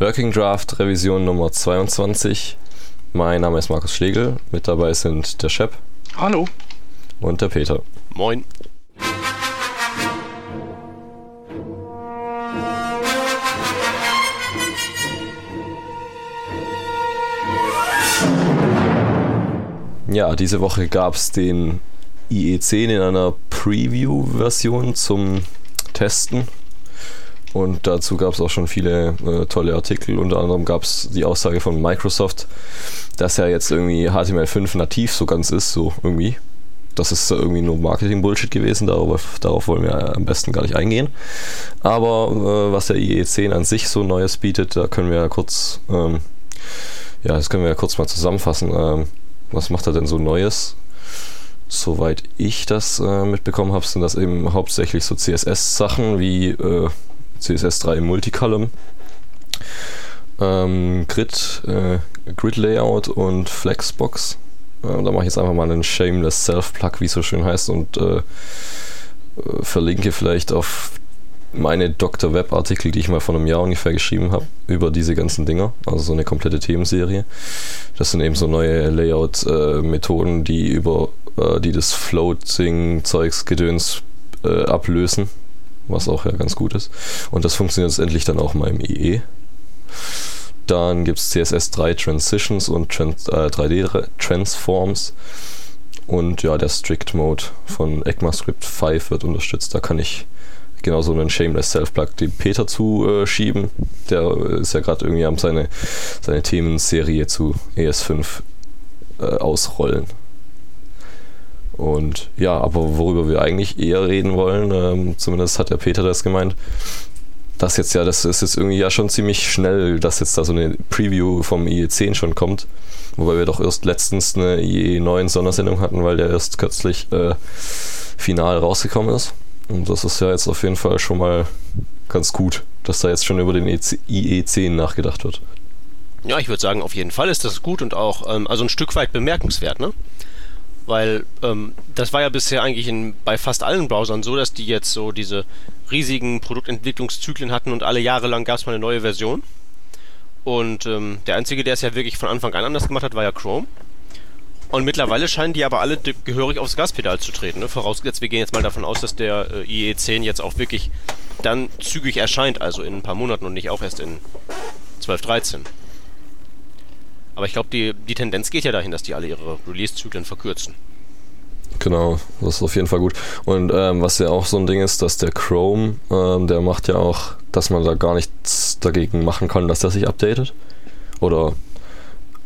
Working Draft Revision Nummer 22. Mein Name ist Markus Schlegel. Mit dabei sind der Shep. Hallo. Und der Peter. Moin. Ja, diese Woche gab es den IE10 in einer Preview-Version zum Testen und dazu gab es auch schon viele äh, tolle Artikel. Unter anderem gab es die Aussage von Microsoft, dass ja jetzt irgendwie HTML5 nativ so ganz ist, so irgendwie. Das ist irgendwie nur Marketing-Bullshit gewesen, darauf, darauf wollen wir am besten gar nicht eingehen. Aber äh, was der IE10 an sich so Neues bietet, da können wir ja kurz, ähm, ja, das können wir ja kurz mal zusammenfassen. Ähm, was macht er denn so Neues? Soweit ich das äh, mitbekommen habe, sind das eben hauptsächlich so CSS-Sachen wie äh, CSS3 Multicolumn, ähm, Grid, äh, Grid Layout und Flexbox. Äh, da mache ich jetzt einfach mal einen Shameless Self-Plug, wie es so schön heißt, und äh, äh, verlinke vielleicht auf meine Dr. Web Artikel, die ich mal vor einem Jahr ungefähr geschrieben habe, über diese ganzen Dinger, also so eine komplette Themenserie. Das sind eben so neue Layout-Methoden, die über äh, die das Floating-Zeugs Gedöns äh, ablösen was auch ja ganz gut ist. Und das funktioniert jetzt endlich dann auch mal im IE. Dann gibt es CSS3 Transitions und Trans, äh, 3D Transforms. Und ja, der Strict Mode von ECMAScript 5 wird unterstützt. Da kann ich genauso einen Shameless Self-Plug dem Peter zuschieben. Der ist ja gerade irgendwie am seine, seine Themenserie zu ES5 äh, ausrollen. Und ja, aber worüber wir eigentlich eher reden wollen, ähm, zumindest hat der Peter das gemeint, das jetzt ja, das ist jetzt irgendwie ja schon ziemlich schnell, dass jetzt da so eine Preview vom IE10 schon kommt. Wobei wir doch erst letztens eine IE9 Sondersendung hatten, weil der erst kürzlich äh, final rausgekommen ist. Und das ist ja jetzt auf jeden Fall schon mal ganz gut, dass da jetzt schon über den IE10 nachgedacht wird. Ja, ich würde sagen, auf jeden Fall ist das gut und auch ähm, also ein Stück weit bemerkenswert, ne? Weil ähm, das war ja bisher eigentlich in, bei fast allen Browsern so, dass die jetzt so diese riesigen Produktentwicklungszyklen hatten und alle Jahre lang gab es mal eine neue Version. Und ähm, der einzige, der es ja wirklich von Anfang an anders gemacht hat, war ja Chrome. Und mittlerweile scheinen die aber alle gehörig aufs Gaspedal zu treten. Ne? Vorausgesetzt, wir gehen jetzt mal davon aus, dass der äh, IE10 jetzt auch wirklich dann zügig erscheint, also in ein paar Monaten und nicht auch erst in 12, 13. Aber ich glaube, die, die Tendenz geht ja dahin, dass die alle ihre Release-Zyklen verkürzen. Genau, das ist auf jeden Fall gut. Und ähm, was ja auch so ein Ding ist, dass der Chrome, ähm, der macht ja auch, dass man da gar nichts dagegen machen kann, dass der sich updatet. Oder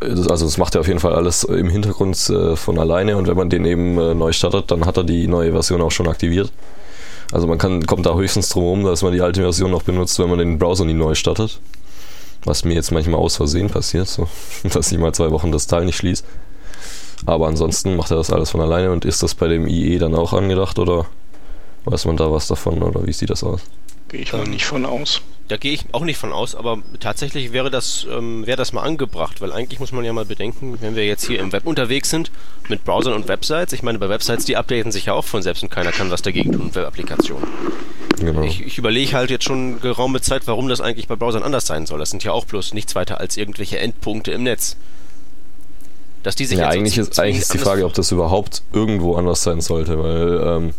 also das macht er auf jeden Fall alles im Hintergrund äh, von alleine und wenn man den eben äh, neu startet, dann hat er die neue Version auch schon aktiviert. Also man kann, kommt da höchstens drum herum, dass man die alte Version noch benutzt, wenn man den Browser nie neu startet. Was mir jetzt manchmal aus Versehen passiert, so, dass ich mal zwei Wochen das Teil nicht schließe. Aber ansonsten macht er das alles von alleine und ist das bei dem IE dann auch angedacht oder weiß man da was davon oder wie sieht das aus? Gehe ich mal ähm, nicht von aus. Da gehe ich auch nicht von aus, aber tatsächlich wäre das, ähm, wäre das mal angebracht, weil eigentlich muss man ja mal bedenken, wenn wir jetzt hier im Web unterwegs sind, mit Browsern und Websites, ich meine, bei Websites, die updaten sich ja auch von selbst und keiner kann was dagegen tun, Web-Applikationen. Genau. Ich, ich überlege halt jetzt schon geraume Zeit, warum das eigentlich bei Browsern anders sein soll. Das sind ja auch bloß nichts weiter als irgendwelche Endpunkte im Netz. Dass die sich ja, eigentlich ist, eigentlich ist die Frage, ob das überhaupt irgendwo anders sein sollte, weil ähm,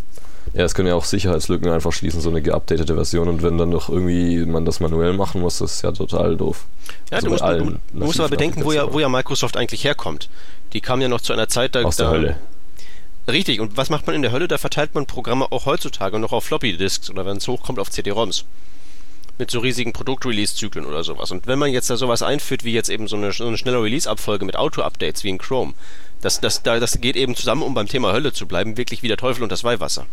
ja, es können ja auch Sicherheitslücken einfach schließen, so eine geupdatete Version und wenn dann noch irgendwie man das manuell machen muss, das ist ja total doof. Ja, also du, musst, du, du musst aber bedenken, wo ja, wo ja Microsoft eigentlich herkommt. Die kam ja noch zu einer Zeit, da, Aus der da, Hölle. Richtig, und was macht man in der Hölle? Da verteilt man Programme auch heutzutage noch auf Floppy-Disks oder wenn es hochkommt auf CD-ROMs. Mit so riesigen Produkt-Release-Zyklen oder sowas. Und wenn man jetzt da sowas einführt, wie jetzt eben so eine, so eine schnelle Release-Abfolge mit Auto-Updates wie in Chrome, das, das, das geht eben zusammen, um beim Thema Hölle zu bleiben, wirklich wie der Teufel und das Weihwasser.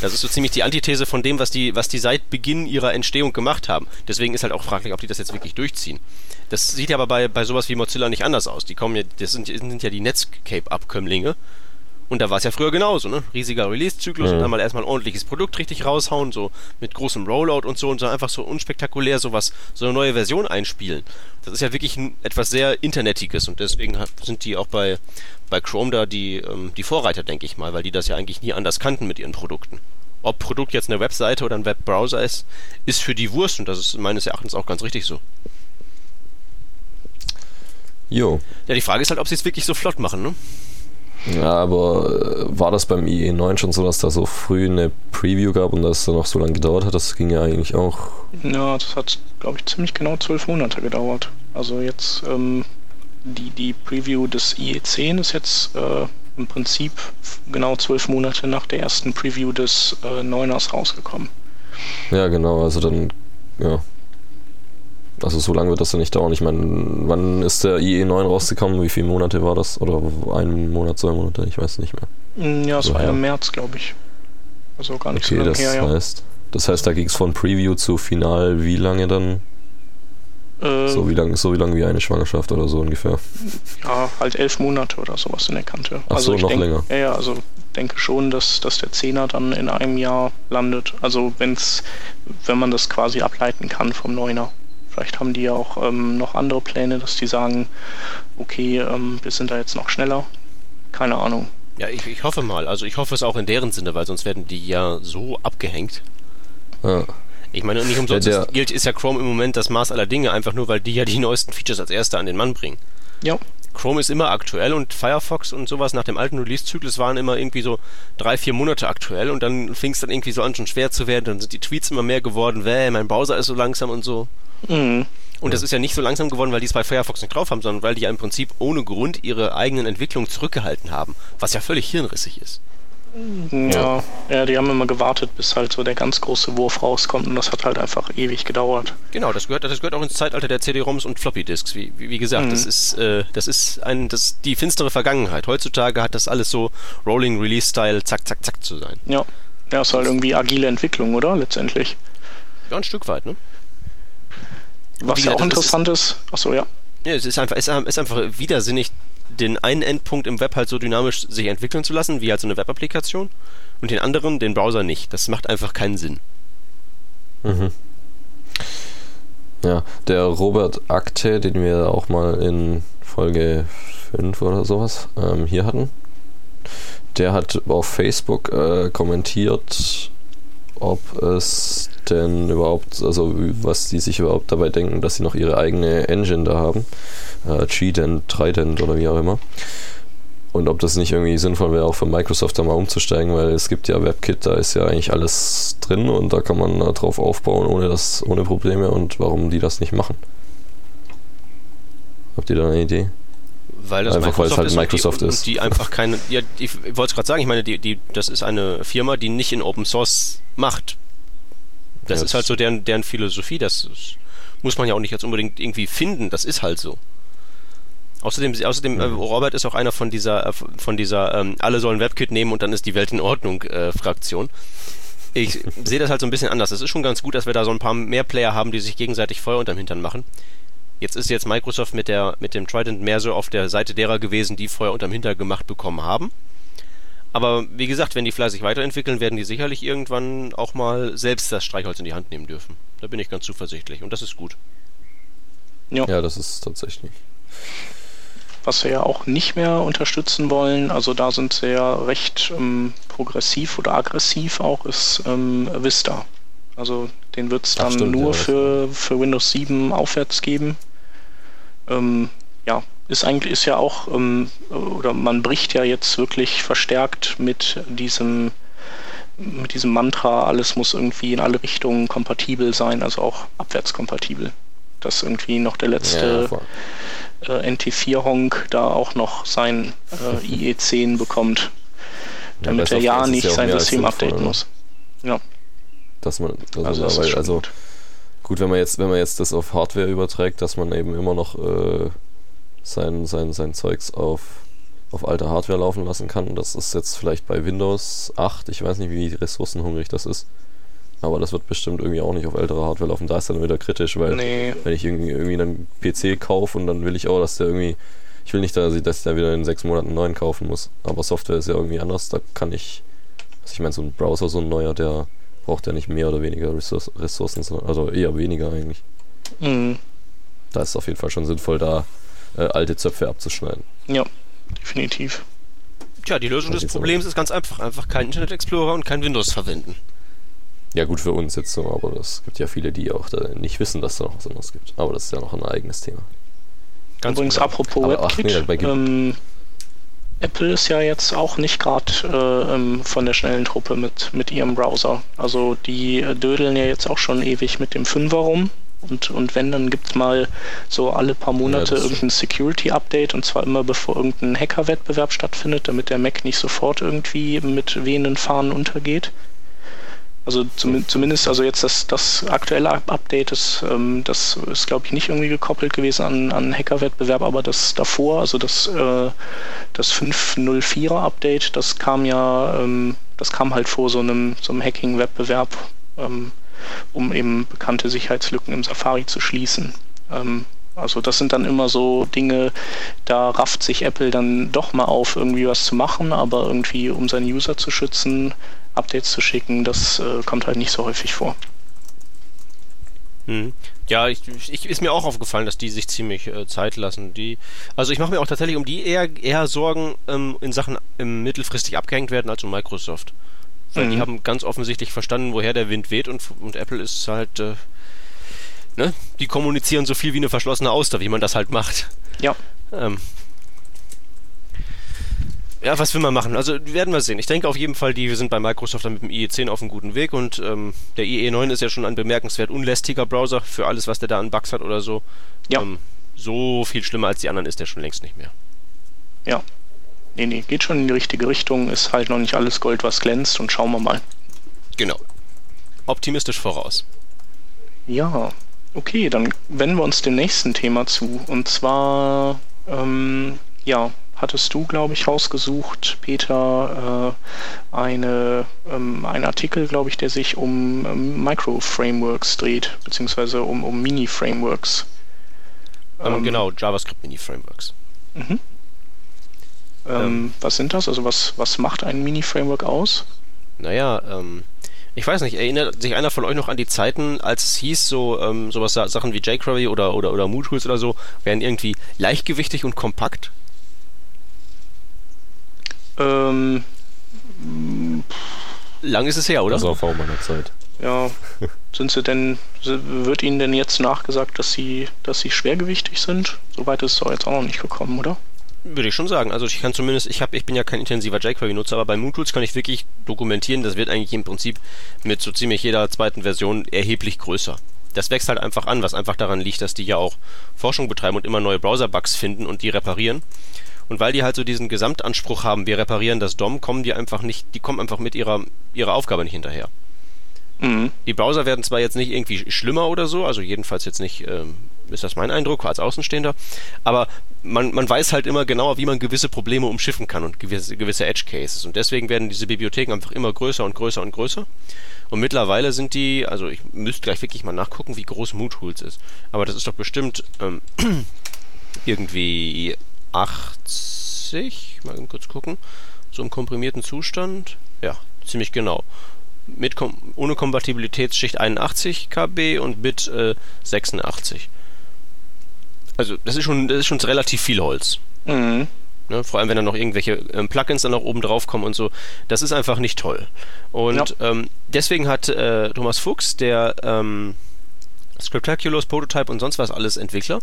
Das ist so ziemlich die Antithese von dem, was die, was die seit Beginn ihrer Entstehung gemacht haben. Deswegen ist halt auch fraglich, ob die das jetzt wirklich durchziehen. Das sieht ja aber bei, bei sowas wie Mozilla nicht anders aus. Die kommen ja, das sind, sind ja die Netscape-Abkömmlinge und da war es ja früher genauso, ne? Riesiger Release-Zyklus mhm. und dann mal erstmal ein ordentliches Produkt richtig raushauen, so mit großem Rollout und so und so einfach so unspektakulär sowas, so eine neue Version einspielen. Das ist ja wirklich ein, etwas sehr Internetiges und deswegen sind die auch bei, bei Chrome da die, ähm, die Vorreiter, denke ich mal, weil die das ja eigentlich nie anders kannten mit ihren Produkten. ob Produkt jetzt eine Webseite oder ein Webbrowser ist, ist für die Wurst und das ist meines Erachtens auch ganz richtig so. Jo. Ja, die Frage ist halt, ob sie es wirklich so flott machen, ne? Ja, aber äh, war das beim IE9 schon so, dass da so früh eine Preview gab und dass es dann noch so lange gedauert hat? Das ging ja eigentlich auch. Ja, das hat, glaube ich, ziemlich genau zwölf Monate gedauert. Also jetzt ähm, die, die Preview des IE10 ist jetzt äh, im Prinzip genau zwölf Monate nach der ersten Preview des äh, 9ers rausgekommen. Ja, genau, also dann, ja. Also so lange wird das ja nicht dauern. Ich meine, wann ist der IE9 rausgekommen? Wie viele Monate war das? Oder ein Monat, zwei Monate? Ich weiß nicht mehr. Mm, Ja, es So, war ja im März, glaube ich. Also gar nicht Okay, so lange das her, ja. heißt, das heißt, da ging es von Preview zu Final wie lange dann? Äh, So wie lange so wie lang wie eine Schwangerschaft oder so ungefähr. ja, halt elf Monate oder sowas in der Kante. Ach also so, ich noch denk, länger. Ja, ja, also denke schon, dass, dass der Zehner dann in einem Jahr landet. Also wenn's, wenn man das quasi ableiten kann vom Neuner. Vielleicht haben die ja auch ähm, noch andere Pläne, dass die sagen, okay, ähm, wir sind da jetzt noch schneller. Keine Ahnung. Ja, ich, ich hoffe mal. Also ich hoffe es auch in deren Sinne, weil sonst werden die ja so abgehängt. Ja. Ich meine, nicht umsonst Der- ist, gilt, ist ja Chrome im Moment das Maß aller Dinge, einfach nur, weil die ja die neuesten Features als Erste an den Mann bringen. Ja, Chrome ist immer aktuell und Firefox und sowas nach dem alten Release-Zyklus waren immer irgendwie so drei, vier Monate aktuell und dann fing es dann irgendwie so an, schon schwer zu werden. Dann sind die Tweets immer mehr geworden, wäh, mein Browser ist so langsam und so. Mhm. Und das ist ja nicht so langsam geworden, weil die es bei Firefox nicht drauf haben, sondern weil die ja im Prinzip ohne Grund ihre eigenen Entwicklungen zurückgehalten haben, was ja völlig hirnrissig ist. ja, ja, die haben immer gewartet, bis halt so der ganz große Wurf rauskommt und das hat halt einfach ewig gedauert. Genau, das gehört, das gehört auch ins Zeitalter der CD-ROMs und Floppy-Disks. Wie, wie, wie gesagt, Mhm. das ist, äh, das ist ein, das ist die finstere Vergangenheit. Heutzutage hat das alles so Rolling Release-Style, zack, zack, zack zu sein. Ja, ja, ist halt irgendwie agile Entwicklung, oder? Letztendlich. Ja, ein Stück weit, ne? Was ja auch das ist- interessant ist, achso, ja. Ja, es ist einfach, es ist einfach widersinnig, den einen Endpunkt im Web halt so dynamisch sich entwickeln zu lassen, wie halt so eine Web-Applikation, und den anderen, den Browser nicht. Das macht einfach keinen Sinn. Mhm. Ja, der Robert Akte, den wir auch mal in Folge 5 oder sowas ähm, hier hatten, der hat auf Facebook äh, kommentiert, ob es denn überhaupt, also was die sich überhaupt dabei denken, dass sie noch ihre eigene Engine da haben. Äh, G-Dent, Trident oder wie auch immer. Und ob das nicht irgendwie sinnvoll wäre, auch für Microsoft da mal umzusteigen, weil es gibt ja WebKit, da ist ja eigentlich alles drin und da kann man da drauf aufbauen ohne das, ohne Probleme und warum die das nicht machen. Habt ihr da eine Idee? Weil das Einfach weil es halt und Microsoft die, ist. Die einfach keine. Ja, ich wollte es gerade sagen, ich meine, die, die, das ist eine Firma, die nicht in Open Source macht. Das Ja, ist halt so deren, deren Philosophie. Das muss man ja auch nicht jetzt unbedingt irgendwie finden. Das ist halt so. Außerdem, außerdem äh, Robert ist auch einer von dieser, äh, von dieser ähm, alle sollen WebKit nehmen und dann ist die Welt in Ordnung äh, Fraktion. Ich sehe das halt so ein bisschen anders. Es ist schon ganz gut, dass wir da so ein paar mehr Player haben, die sich gegenseitig Feuer unterm Hintern machen. Jetzt ist jetzt Microsoft mit, der, mit dem Trident mehr so auf der Seite derer gewesen, die Feuer unterm Hintern gemacht bekommen haben. Aber wie gesagt, wenn die fleißig weiterentwickeln, werden die sicherlich irgendwann auch mal selbst das Streichholz in die Hand nehmen dürfen. Da bin ich ganz zuversichtlich und das ist gut. Ja, das ist tatsächlich. Was sie ja auch nicht mehr unterstützen wollen, also da sind sie ja recht ähm, progressiv oder aggressiv auch, ist ähm, Vista. Also den wird es dann stimmt, nur ja, für, für Windows 7 aufwärts geben. Ähm, ja, ist eigentlich ist ja auch, ähm, oder man bricht ja jetzt wirklich verstärkt mit diesem mit diesem Mantra, alles muss irgendwie in alle Richtungen kompatibel sein, also auch abwärtskompatibel. Dass irgendwie noch der letzte voll. äh, NT4-Honk da auch noch sein äh, IE10 bekommt, damit bei er ja nicht ja sein System updaten ne? muss. Ja, Dass man, also, also das schon also gut. gut, wenn man jetzt, wenn man jetzt das auf Hardware überträgt, dass man eben immer noch äh, sein, sein, sein Zeugs auf, auf alter Hardware laufen lassen kann. Das ist jetzt vielleicht bei Windows 8, ich weiß nicht, wie ressourcenhungrig das ist. Aber das wird bestimmt irgendwie auch nicht auf älterer Hardware laufen. Da ist dann wieder kritisch, weil Nee, wenn ich irgendwie, irgendwie einen PC kaufe und dann will ich auch, dass der irgendwie, ich will nicht, dass ich, dass ich da wieder in sechs Monaten einen neuen kaufen muss. Aber Software ist ja irgendwie anders. Da kann ich, also ich meine, so ein Browser, so ein neuer, der braucht ja nicht mehr oder weniger Ressource, Ressourcen, sondern, also eher weniger eigentlich. mhm. Da ist es auf jeden Fall schon sinnvoll, da äh, alte Zöpfe abzuschneiden. ja, definitiv. Tja, die Lösung des Problems ist ganz einfach. Einfach kein Internet Explorer und kein Windows verwenden. Ja, gut für uns jetzt so, aber es gibt ja viele, die auch nicht wissen, dass da noch was anderes gibt. Aber das ist ja noch ein eigenes Thema. Ganz Übrigens, genau. apropos aber, WebKit, ach, nee, ähm, Apple ist ja jetzt auch nicht gerade äh, ähm, von der schnellen Truppe mit, mit ihrem Browser. Also die äh, dödeln ja jetzt auch schon ewig mit dem Fünfer rum. Und, und wenn, dann gibt es mal so alle paar Monate ja, irgendein Security-Update und zwar immer bevor irgendein Hacker-Wettbewerb stattfindet, damit der Mac nicht sofort irgendwie mit wehenden Fahnen untergeht. Also zum, zumindest, also jetzt das, das aktuelle Update ist, ähm, das ist glaube ich nicht irgendwie gekoppelt gewesen an, an Hacker-Wettbewerb, aber das davor, also das, äh, das 5.04er Update, das kam ja, ähm, das kam halt vor so einem, so einem Hacking-Wettbewerb, ähm, um eben bekannte Sicherheitslücken im Safari zu schließen. Ähm, also das sind dann immer so Dinge, da rafft sich Apple dann doch mal auf, irgendwie was zu machen, aber irgendwie um seine User zu schützen, Updates zu schicken, das äh, kommt halt nicht so häufig vor. Hm. Ja, ich, ich, ist mir auch aufgefallen, dass die sich ziemlich äh, Zeit lassen. Die, also ich mache mir auch tatsächlich um die eher, eher Sorgen ähm, in Sachen ähm, mittelfristig abgehängt werden als um Microsoft. Weil mhm. die haben ganz offensichtlich verstanden, woher der Wind weht und, und Apple ist halt, äh, ne, die kommunizieren so viel wie eine verschlossene Auster, wie man das halt macht. Ja. Ähm, ja, was will man machen? Also werden wir sehen. Ich denke auf jeden Fall, die sind bei Microsoft dann mit dem IE10 auf einem guten Weg und ähm, der IE9 ist ja schon ein bemerkenswert unlästiger Browser für alles, was der da an Bugs hat oder so. Ja. Ähm, so viel schlimmer als die anderen ist der schon längst nicht mehr. Nee, nee, geht schon in die richtige Richtung, ist halt noch nicht alles Gold, was glänzt und schauen wir mal. Genau. Optimistisch voraus. Ja, okay, dann wenden wir uns dem nächsten Thema zu. Und zwar, ähm, ja, hattest du, glaube ich, rausgesucht, Peter, äh, eine, ähm, einen Artikel, glaube ich, der sich um ähm, Micro-Frameworks dreht, beziehungsweise um, um Mini-Frameworks. Ähm, genau, JavaScript-Mini-Frameworks. Mhm. Ähm, ähm. was sind das? Also was, was macht ein Mini-Framework aus? Naja, ähm, ich weiß nicht, erinnert sich einer von euch noch an die Zeiten, als es hieß, so ähm, sowas Sachen wie jQuery oder, oder, oder MooTools oder so, wären irgendwie leichtgewichtig und kompakt? Ähm, Lang ist es her, oder? Das war vor meiner Zeit. Ja. sind sie denn, wird Ihnen denn jetzt nachgesagt, dass sie, dass sie schwergewichtig sind? Soweit ist es doch jetzt auch noch nicht gekommen, oder? Würde ich schon sagen. Also ich kann zumindest, ich habe, ich bin ja kein intensiver jQuery-Nutzer, aber bei MoonTools kann ich wirklich dokumentieren, das wird eigentlich im Prinzip mit so ziemlich jeder zweiten Version erheblich größer. Das wächst halt einfach an, was einfach daran liegt, dass die ja auch Forschung betreiben und immer neue Browser-Bugs finden und die reparieren. Und weil die halt so diesen Gesamtanspruch haben, wir reparieren das DOM, kommen die einfach nicht, die kommen einfach mit ihrer, ihrer Aufgabe nicht hinterher. Mhm. Die Browser werden zwar jetzt nicht irgendwie schlimmer oder so, also jedenfalls jetzt nicht, ähm, ist das mein Eindruck als Außenstehender, aber man, man weiß halt immer genauer, wie man gewisse Probleme umschiffen kann und gewisse, gewisse Edge Cases. Und deswegen werden diese Bibliotheken einfach immer größer und größer und größer. Und mittlerweile sind die, also ich müsste gleich wirklich mal nachgucken, wie groß MooTools ist. Aber das ist doch bestimmt ähm, irgendwie 80, mal kurz gucken, so im komprimierten Zustand. Ja, ziemlich genau. Mit Kom ohne Kompatibilitätsschicht 81 KB und Bit äh, 86. Also das ist schon, das ist schon relativ viel Holz. Mhm. Ne, vor allem, wenn dann noch irgendwelche ähm, Plugins dann noch oben drauf kommen und so. Das ist einfach nicht toll. Und ja. ähm, deswegen hat äh, Thomas Fuchs, der ähm, Scriptaculous, Prototype und sonst was alles Entwickler,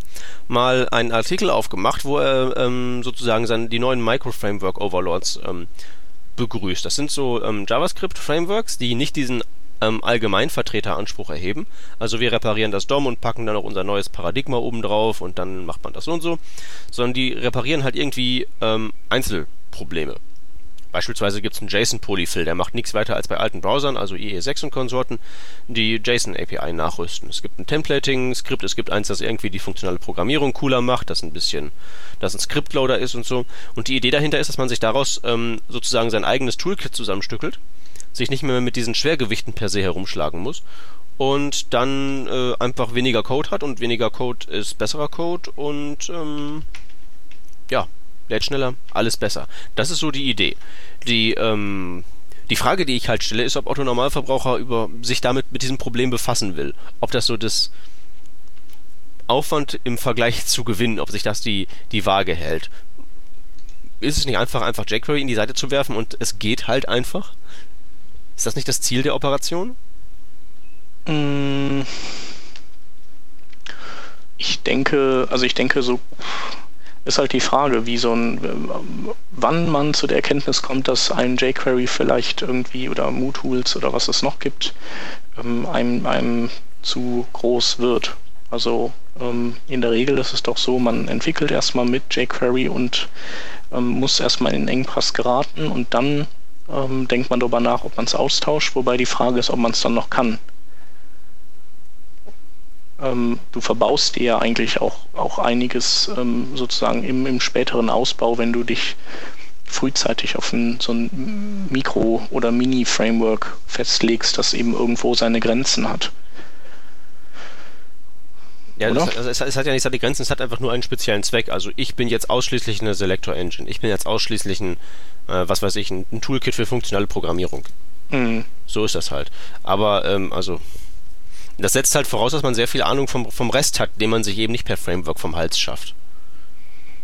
mal einen Artikel aufgemacht, wo er ähm, sozusagen seine, die neuen Micro-Framework Overlords ähm, begrüßt. Das sind so ähm, JavaScript-Frameworks, die nicht diesen ähm, Allgemeinvertreteranspruch erheben. Also wir reparieren das DOM und packen dann noch unser neues Paradigma oben drauf und dann macht man das so und so. Sondern die reparieren halt irgendwie ähm, Einzelprobleme. Beispielsweise gibt es einen JSON-Polyfill, der macht nichts weiter als bei alten Browsern, also IE6 und Konsorten, die JSON-API nachrüsten. Es gibt ein Templating-Skript, es gibt eins, das irgendwie die funktionale Programmierung cooler macht, das ein bisschen, das ein Script-Loader ist und so. Und die Idee dahinter ist, dass man sich daraus ähm, sozusagen sein eigenes Toolkit zusammenstückelt, sich nicht mehr mit diesen Schwergewichten per se herumschlagen muss und dann äh, einfach weniger Code hat und weniger Code ist besserer Code und ähm, ja, lädt schneller, alles besser. Das ist so die Idee. Die, ähm, die Frage, die ich halt stelle, ist, ob Otto Normalverbraucher über, sich damit mit diesem Problem befassen will. Ob das so das Aufwand im Vergleich zu Gewinn, ob sich das die, die Waage hält. Ist es nicht einfach, einfach jQuery in die Seite zu werfen und es geht halt einfach? Ist das nicht das Ziel der Operation? Mm. Ich denke, also ich denke, so ist halt die Frage, wie so ein, wann man zu der Erkenntnis kommt, dass ein jQuery vielleicht irgendwie oder MooTools oder was es noch gibt, ähm, einem, einem zu groß wird. Also ähm, in der Regel ist es doch so, man entwickelt erstmal mit jQuery und ähm, muss erstmal in den Engpass geraten und dann ähm, denkt man darüber nach, ob man es austauscht, wobei die Frage ist, ob man es dann noch kann ähm, du verbaust dir ja eigentlich auch, auch einiges ähm, sozusagen im, im späteren Ausbau, wenn du dich frühzeitig auf ein, so ein Mikro- oder Mini-Framework festlegst, das eben irgendwo seine Grenzen hat. Ja, das, also es, es, hat ja nicht seine Grenzen, es hat einfach nur einen speziellen Zweck. Also ich bin jetzt ausschließlich eine Selector Engine. Ich bin jetzt ausschließlich ein, äh, was weiß ich, ein, ein, Toolkit für funktionale Programmierung. Mhm. So ist das halt. Aber, ähm, also das setzt halt voraus, dass man sehr viel Ahnung vom, vom Rest hat, den man sich eben nicht per Framework vom Hals schafft.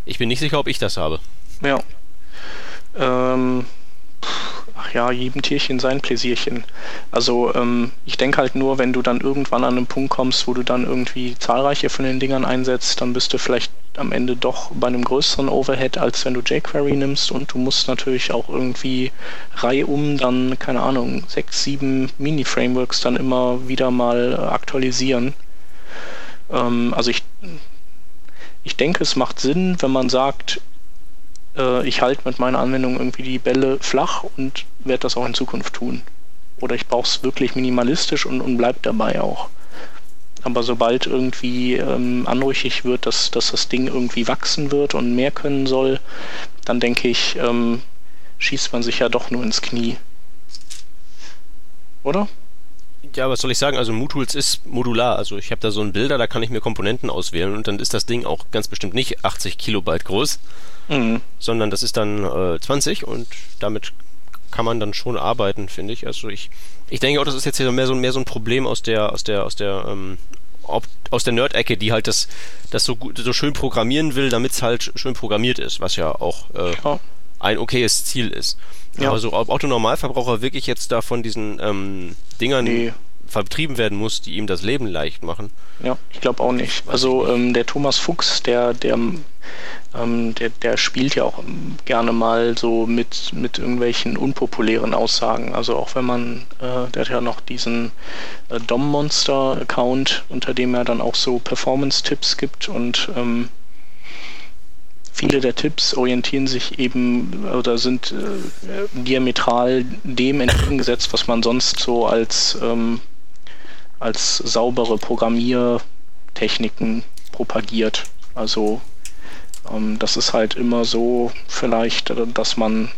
Ich bin nicht sicher, ob ich das habe. Ja. Ähm, ach ja, jedem Tierchen sein Pläsierchen. Also ähm, ich denke halt nur, wenn du dann irgendwann an einen Punkt kommst, wo du dann irgendwie zahlreiche von den Dingern einsetzt, dann bist du vielleicht am Ende doch bei einem größeren Overhead, als wenn du jQuery nimmst und du musst natürlich auch irgendwie reihum dann, keine Ahnung, sechs, sieben Mini-Frameworks dann immer wieder mal äh, aktualisieren. Ähm, also ich, ich denke, es macht Sinn, wenn man sagt, äh, ich halte mit meiner Anwendung irgendwie die Bälle flach und werde das auch in Zukunft tun. Oder ich brauche es wirklich minimalistisch und, und bleib dabei auch. Aber sobald irgendwie ähm, anrüchig wird, dass, dass das Ding irgendwie wachsen wird und mehr können soll, dann denke ich, ähm, schießt man sich ja doch nur ins Knie. Oder? Ja, was soll ich sagen? Also MooTools ist modular. Also ich habe da so einen Bilder, da kann ich mir Komponenten auswählen und dann ist das Ding auch ganz bestimmt nicht 80 Kilobyte groß, mhm. sondern das ist dann äh, 20 und damit kann man dann schon arbeiten, finde ich. Also ich, ich denke auch, das ist jetzt mehr so, mehr so ein Problem aus der, aus der, aus der ähm, ob, aus der Nerd-Ecke, die halt das, das so, gut, so schön programmieren will, damit es halt schön programmiert ist, was ja auch äh, ja. Ein okayes Ziel ist. Ja. Aber so, ob Autonormalverbraucher wirklich jetzt da von diesen ähm, Dingern nee. vertrieben werden muss, die ihm das Leben leicht machen. Ja, ich glaube auch nicht. Also ähm, der Thomas Fuchs, der, der ähm, der, der spielt ja auch gerne mal so mit, mit irgendwelchen unpopulären Aussagen. Also auch wenn man, äh, der hat ja noch diesen äh, Dom-Monster-Account, unter dem er dann auch so Performance-Tipps gibt und ähm, viele der Tipps orientieren sich eben oder sind äh, diametral dem entgegengesetzt, was man sonst so als, ähm, als saubere Programmiertechniken propagiert. Also ähm, das ist halt immer so vielleicht, äh, dass man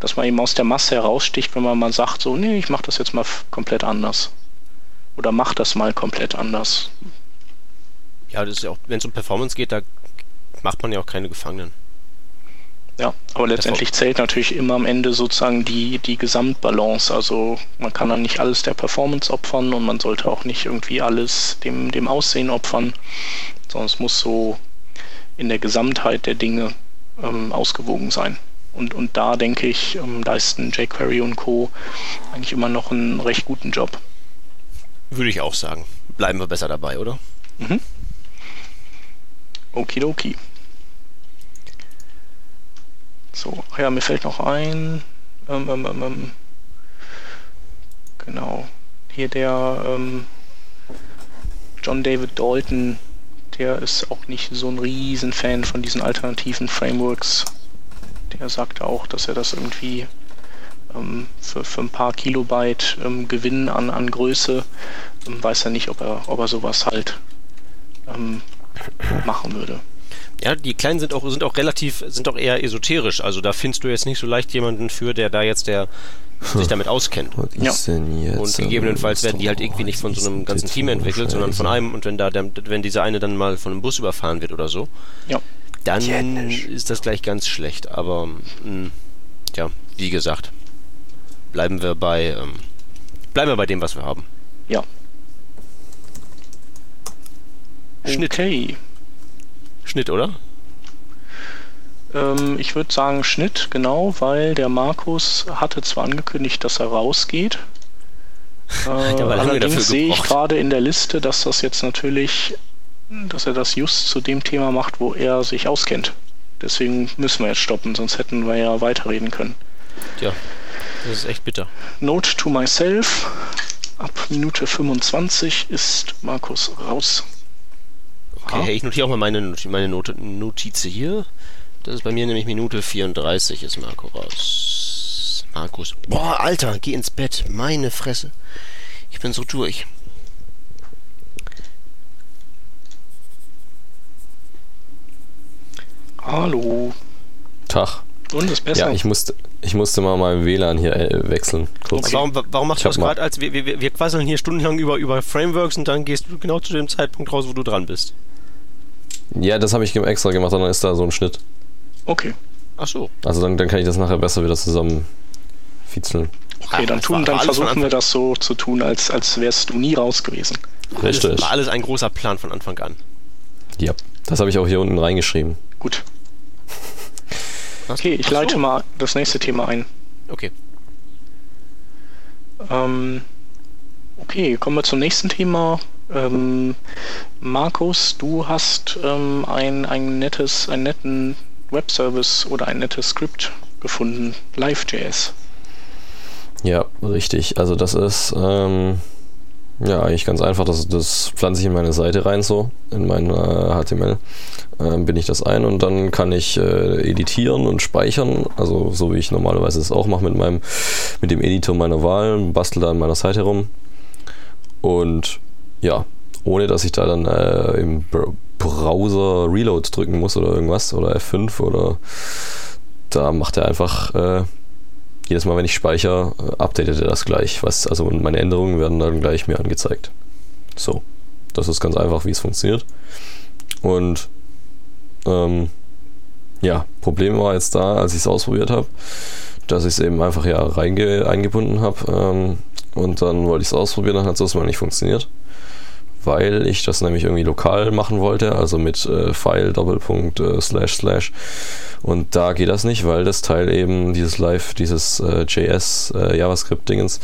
dass man eben aus der Masse heraussticht, wenn man mal sagt, so, nee, ich mach das jetzt mal komplett anders. Oder mach das mal komplett anders. Ja, das ist ja auch, wenn es um Performance geht, da macht man ja auch keine Gefangenen. Ja, aber letztendlich zählt natürlich immer am Ende sozusagen die, die Gesamtbalance. Also man kann dann nicht alles der Performance opfern und man sollte auch nicht irgendwie alles dem, dem Aussehen opfern, sondern es muss so in der Gesamtheit der Dinge ähm, ausgewogen sein. Und, und da denke ich, ähm, leisten jQuery und Co. eigentlich immer noch einen recht guten Job. Würde ich auch sagen. Bleiben wir besser dabei, oder? Mhm. Okidoki. So, ja, mir fällt noch ein. Ähm, ähm, ähm, ähm genau. Hier der ähm, John David Dalton der ist auch nicht so ein Riesenfan von diesen alternativen Frameworks. Der sagte auch, dass er das irgendwie für, für ein paar Kilobyte ähm, Gewinn an, an Größe ähm, weiß er nicht, ob er, ob er sowas halt ähm, machen würde. Ja, die kleinen sind auch, sind auch relativ, sind auch eher esoterisch. Also da findest du jetzt nicht so leicht jemanden für, der da jetzt der sich damit auskennt. Ja. Und gegebenenfalls werden die halt irgendwie nicht von so einem ganzen Team entwickelt, sondern von einem und wenn da der, wenn dieser eine dann mal von einem Bus überfahren wird oder so, ja. dann ist das gleich ganz schlecht. Aber mh, hm, ja, wie gesagt, bleiben wir bei ähm, bleiben wir bei dem, was wir haben. Ja. Schnitt. Okay. Schnitt, oder? Ähm, ich würde sagen Schnitt, genau, weil der Markus hatte zwar angekündigt, dass er rausgeht, Äh, allerdings sehe ich gerade in der Liste, dass das jetzt natürlich, dass er das just zu dem Thema macht, wo er sich auskennt. Deswegen müssen wir jetzt stoppen, sonst hätten wir ja weiterreden können. Ja, das ist echt bitter. Note to myself. Ab Minute 25 ist Markus raus. Okay, hey, ich notiere auch mal meine, meine Not Notiz hier. Das ist bei mir nämlich Minute 34 ist Marco raus. Markus. Boah, Alter, geh ins Bett. Meine Fresse. Ich bin so durch. Hallo. Tag. Und ist besser. Ja, ich musste, ich musste mal mein WLAN hier äh, wechseln. Kurz. Okay. Warum, warum machst du das gerade, als wir, wir, wir quasseln hier stundenlang über, über Frameworks und dann gehst du genau zu dem Zeitpunkt raus, wo du dran bist? Ja, das habe ich extra gemacht, dann ist da so ein Schnitt. Okay. Ach so. Also dann, dann kann ich das nachher besser wieder zusammen fitzeln. Okay, dann, tun, dann versuchen wir das so zu tun, als, als wärst du nie raus gewesen. Richtig. Alles, war alles ein großer Plan von Anfang an. Ja, das habe ich auch hier unten reingeschrieben. Gut. Okay, ich so. leite mal das nächste Thema ein. Okay. Ähm, okay, kommen wir zum nächsten Thema. Ähm, Markus, du hast ähm, ein, ein nettes, einen netten Webservice oder ein nettes Skript gefunden, Live.js. Ja, richtig. Also das ist ähm, ja eigentlich ganz einfach. Das, das pflanze ich in meine Seite rein so, in mein äh, HTML. Ähm, bin ich das ein und dann kann ich äh, editieren und speichern. Also so wie ich normalerweise es auch mache mit meinem, mit dem Editor meiner Wahl, bastel da an meiner Seite rum. Und ja, ohne dass ich da dann äh, im Browser Reload drücken muss oder irgendwas oder F5 oder da macht er einfach äh, jedes Mal, wenn ich speichere, updatet er das gleich. Was, also meine Änderungen werden dann gleich mir angezeigt. So, das ist ganz einfach, wie es funktioniert. Und ähm, ja, Problem war jetzt da, als ich es ausprobiert habe, dass ich es eben einfach ja reinge eingebunden habe ähm, und dann wollte ich es ausprobieren, dann hat es erstmal nicht funktioniert weil ich das nämlich irgendwie lokal machen wollte, also mit äh, File Doppelpunkt äh, Slash Slash. Und da geht das nicht, weil das Teil eben dieses Live, dieses äh, JS äh, JavaScript Dingens,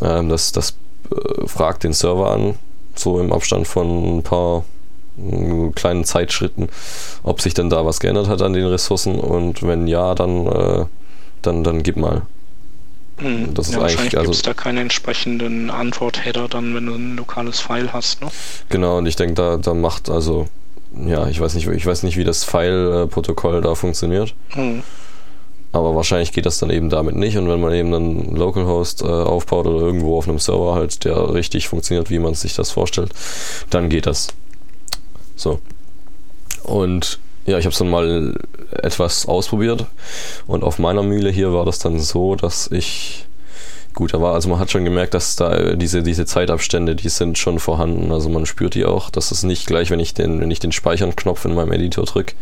ähm, das, das äh, fragt den Server an, so im Abstand von ein paar äh, kleinen Zeitschritten, ob sich denn da was geändert hat an den Ressourcen und wenn ja, dann, dann, dann gib mal. Hm. Das ja, ist wahrscheinlich also, gibt es da keinen entsprechenden Antwort-Header dann, wenn du ein lokales File hast, ne? Genau, und ich denke, da, da macht also, ja, ich weiß nicht, ich weiß nicht, wie das File-Protokoll da funktioniert. Hm. Aber wahrscheinlich geht das dann eben damit nicht. Und wenn man eben dann Localhost äh, aufbaut oder irgendwo auf einem Server halt, der richtig funktioniert, wie man sich das vorstellt, dann geht das. So. Und ja, ich habe es dann mal etwas ausprobiert und auf meiner Mühle hier war das dann so, dass ich gut, da war also man hat schon gemerkt, dass da diese diese Zeitabstände, die sind schon vorhanden, also man spürt die auch, dass es nicht gleich, wenn ich den wenn ich den Speichern Knopf in meinem Editor drücke,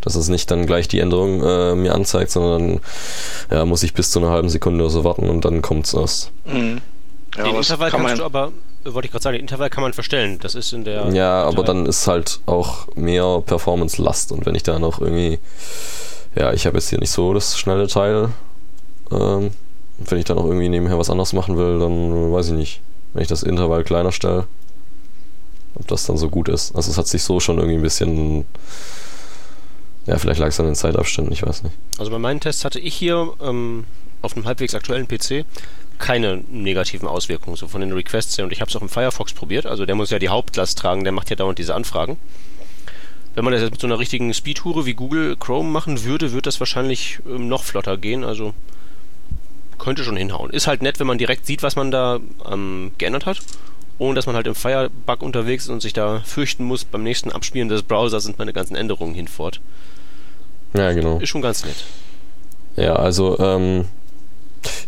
dass es nicht dann gleich die Änderung äh, mir anzeigt, sondern ja, muss ich bis zu einer halben Sekunde oder so warten und dann kommt's erst. Mhm. Ja, den Intervall kann kannst du aber wollte ich gerade sagen, den Intervall kann man verstellen. Das ist in der. Ja, aber dann ist halt auch mehr Performance-Last. Und wenn ich da noch irgendwie. Ja, ich habe jetzt hier nicht so das schnelle Teil. Ähm, wenn ich da noch irgendwie nebenher was anderes machen will, dann weiß ich nicht. Wenn ich das Intervall kleiner stelle, ob das dann so gut ist. Also es hat sich so schon irgendwie ein bisschen. Ja, vielleicht lag es an den Zeitabständen, ich weiß nicht. Also bei meinen Tests hatte ich hier ähm, auf einem halbwegs aktuellen PC keine negativen Auswirkungen so von den Requests her. Und ich habe es auch im Firefox probiert. Also der muss ja die Hauptlast tragen, der macht ja dauernd diese Anfragen. Wenn man das jetzt mit so einer richtigen Speedhure wie Google Chrome machen würde, würde das wahrscheinlich ähm, noch flotter gehen. Also könnte schon hinhauen. Ist halt nett, wenn man direkt sieht, was man da ähm, geändert hat. Ohne dass man halt im Firebug unterwegs ist und sich da fürchten muss, beim nächsten Abspielen des Browsers sind meine ganzen Änderungen hinfort. Ja, genau. Ist schon ganz nett. Ja, also ähm,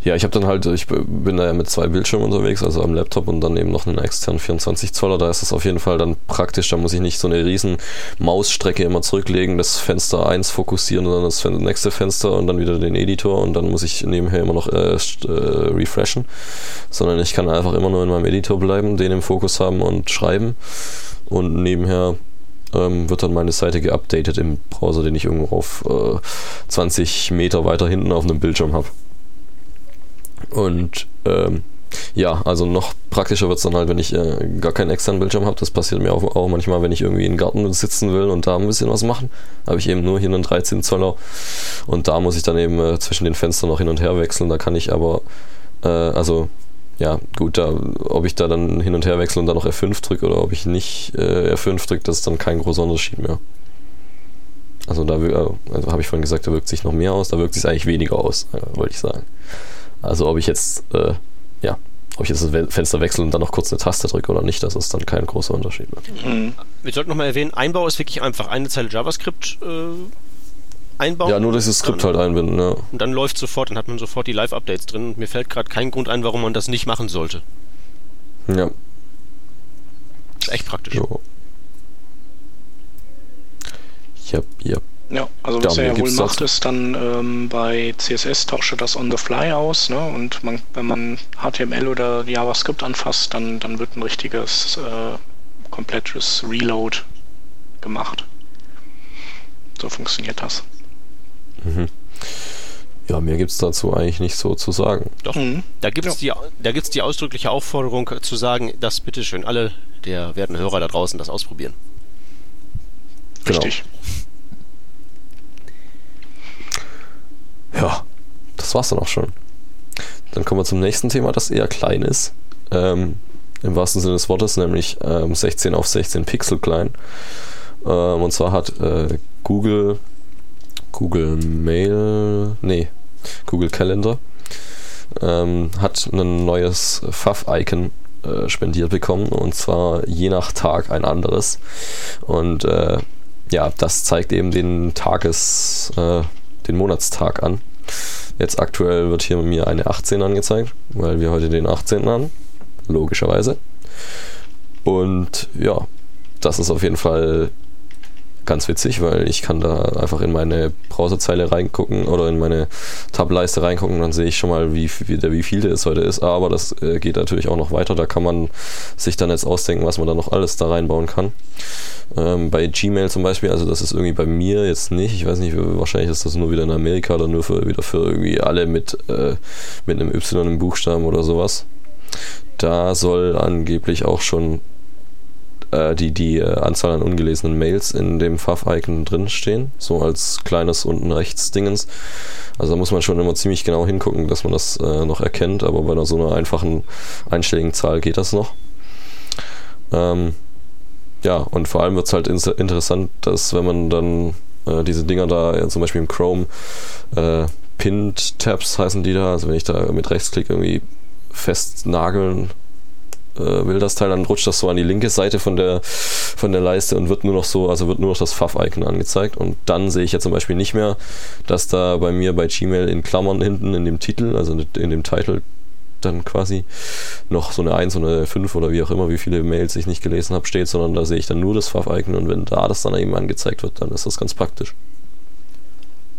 ja, ich habe dann halt, ich bin da ja mit zwei Bildschirmen unterwegs, also am Laptop und dann eben noch einen externen 24 Zoller. Da ist es auf jeden Fall dann praktisch, da muss ich nicht so eine riesen Mausstrecke immer zurücklegen, das Fenster 1 fokussieren und dann das nächste Fenster und dann wieder den Editor und dann muss ich nebenher immer noch äh, äh, refreshen, sondern ich kann einfach immer nur in meinem Editor bleiben, den im Fokus haben und schreiben und nebenher ähm, wird dann meine Seite geupdatet im Browser, den ich irgendwo auf äh, 20 Meter weiter hinten auf einem Bildschirm habe. Und ähm, Ja, also noch praktischer wird es dann halt, wenn ich äh, gar keinen externen Bildschirm habe. Das passiert mir auch, auch, manchmal, wenn ich irgendwie in den Garten sitzen will und da ein bisschen was machen. Habe ich eben nur hier einen 13 Zoller und da muss ich dann eben äh, zwischen den Fenstern noch hin und her wechseln. Da kann ich aber, äh, also ja, gut, da, ob ich da dann hin und her wechsle und dann noch F5 drücke oder ob ich nicht äh, F5 drücke, das ist dann kein großer Unterschied mehr. Also da also habe ich vorhin gesagt, da wirkt sich noch mehr aus, da wirkt sich eigentlich weniger aus, äh, wollte ich sagen. Also ob ich jetzt, äh, ja, ob ich jetzt das Fenster wechsle und dann noch kurz eine Taste drücke oder nicht, das ist dann kein großer Unterschied mehr. Mhm. Wir sollten nochmal erwähnen, Einbau ist wirklich einfach eine Zeile JavaScript äh, einbauen. Ja, nur dieses Skript halt einbinden, ja. Und dann läuft sofort, dann hat man sofort die Live-Updates drin. Und mir fällt gerade kein Grund ein, warum man das nicht machen sollte. Ja. Ist echt praktisch. Jo. Yep, yep. Ja, also was er ja wohl macht, ist dann ähm, bei CSS tauscht er das on the fly aus, ne? Und man, wenn man HTML oder JavaScript anfasst, dann, dann wird ein richtiges äh, komplettes Reload gemacht. So funktioniert das. Mhm. Ja, mehr gibt es dazu eigentlich nicht so zu sagen. Doch, mhm. da gibt es ja. die, die ausdrückliche Aufforderung zu sagen, dass bitteschön alle der werden Hörer da draußen das ausprobieren. Genau. Ja, das war's dann auch schon. Dann kommen wir zum nächsten Thema, das eher klein ist. Ähm, Im wahrsten Sinne des Wortes, nämlich ähm, 16 auf 16 Pixel klein. Ähm, und zwar hat äh, Google Google Mail, nee, Google Calendar ähm, hat ein neues Fav-Icon äh, spendiert bekommen und zwar je nach Tag ein anderes. Und äh, ja, das zeigt eben den Tages, äh, den Monatstag an. Jetzt aktuell wird hier mir eine 18 angezeigt, weil wir heute den 18. haben. Logischerweise. Und ja, das ist auf jeden Fall ganz witzig, weil ich kann da einfach in meine Browserzeile reingucken oder in meine Tableiste reingucken und dann sehe ich schon mal, wie, wie, der, wie viel der es heute ist. Aber das äh, geht natürlich auch noch weiter. Da kann man sich dann jetzt ausdenken, was man da noch alles da reinbauen kann. Ähm, bei Gmail zum Beispiel, also das ist irgendwie bei mir jetzt nicht. Ich weiß nicht, wahrscheinlich ist das nur wieder in Amerika oder nur für, wieder für irgendwie alle mit, äh, mit einem Y im Buchstaben oder sowas. Da soll angeblich auch schon äh, die, die äh, Anzahl an ungelesenen Mails in dem Fav-Icon drinstehen, so als kleines unten rechts Dingens. Also da muss man schon immer ziemlich genau hingucken, dass man das äh, noch erkennt, aber bei einer so einer einfachen einstelligen Zahl geht das noch. Ähm, ja, und vor allem wird es halt interessant, dass wenn man dann äh, diese Dinger da, ja, zum Beispiel im Chrome, äh, Pinned Tabs heißen die da, also wenn ich da mit Rechtsklick irgendwie festnageln äh, will das Teil, dann rutscht das so an die linke Seite von der, von der Leiste und wird nur noch so, also wird nur noch das Fav-Icon angezeigt. Und dann sehe ich ja zum Beispiel nicht mehr, dass da bei mir bei Gmail in Klammern hinten in dem Titel, also in dem Titel dann quasi noch so eine 1 oder eine 5 oder wie auch immer, wie viele Mails ich nicht gelesen habe, steht, sondern da sehe ich dann nur das Fav-Icon und wenn da das dann eben angezeigt wird, dann ist das ganz praktisch.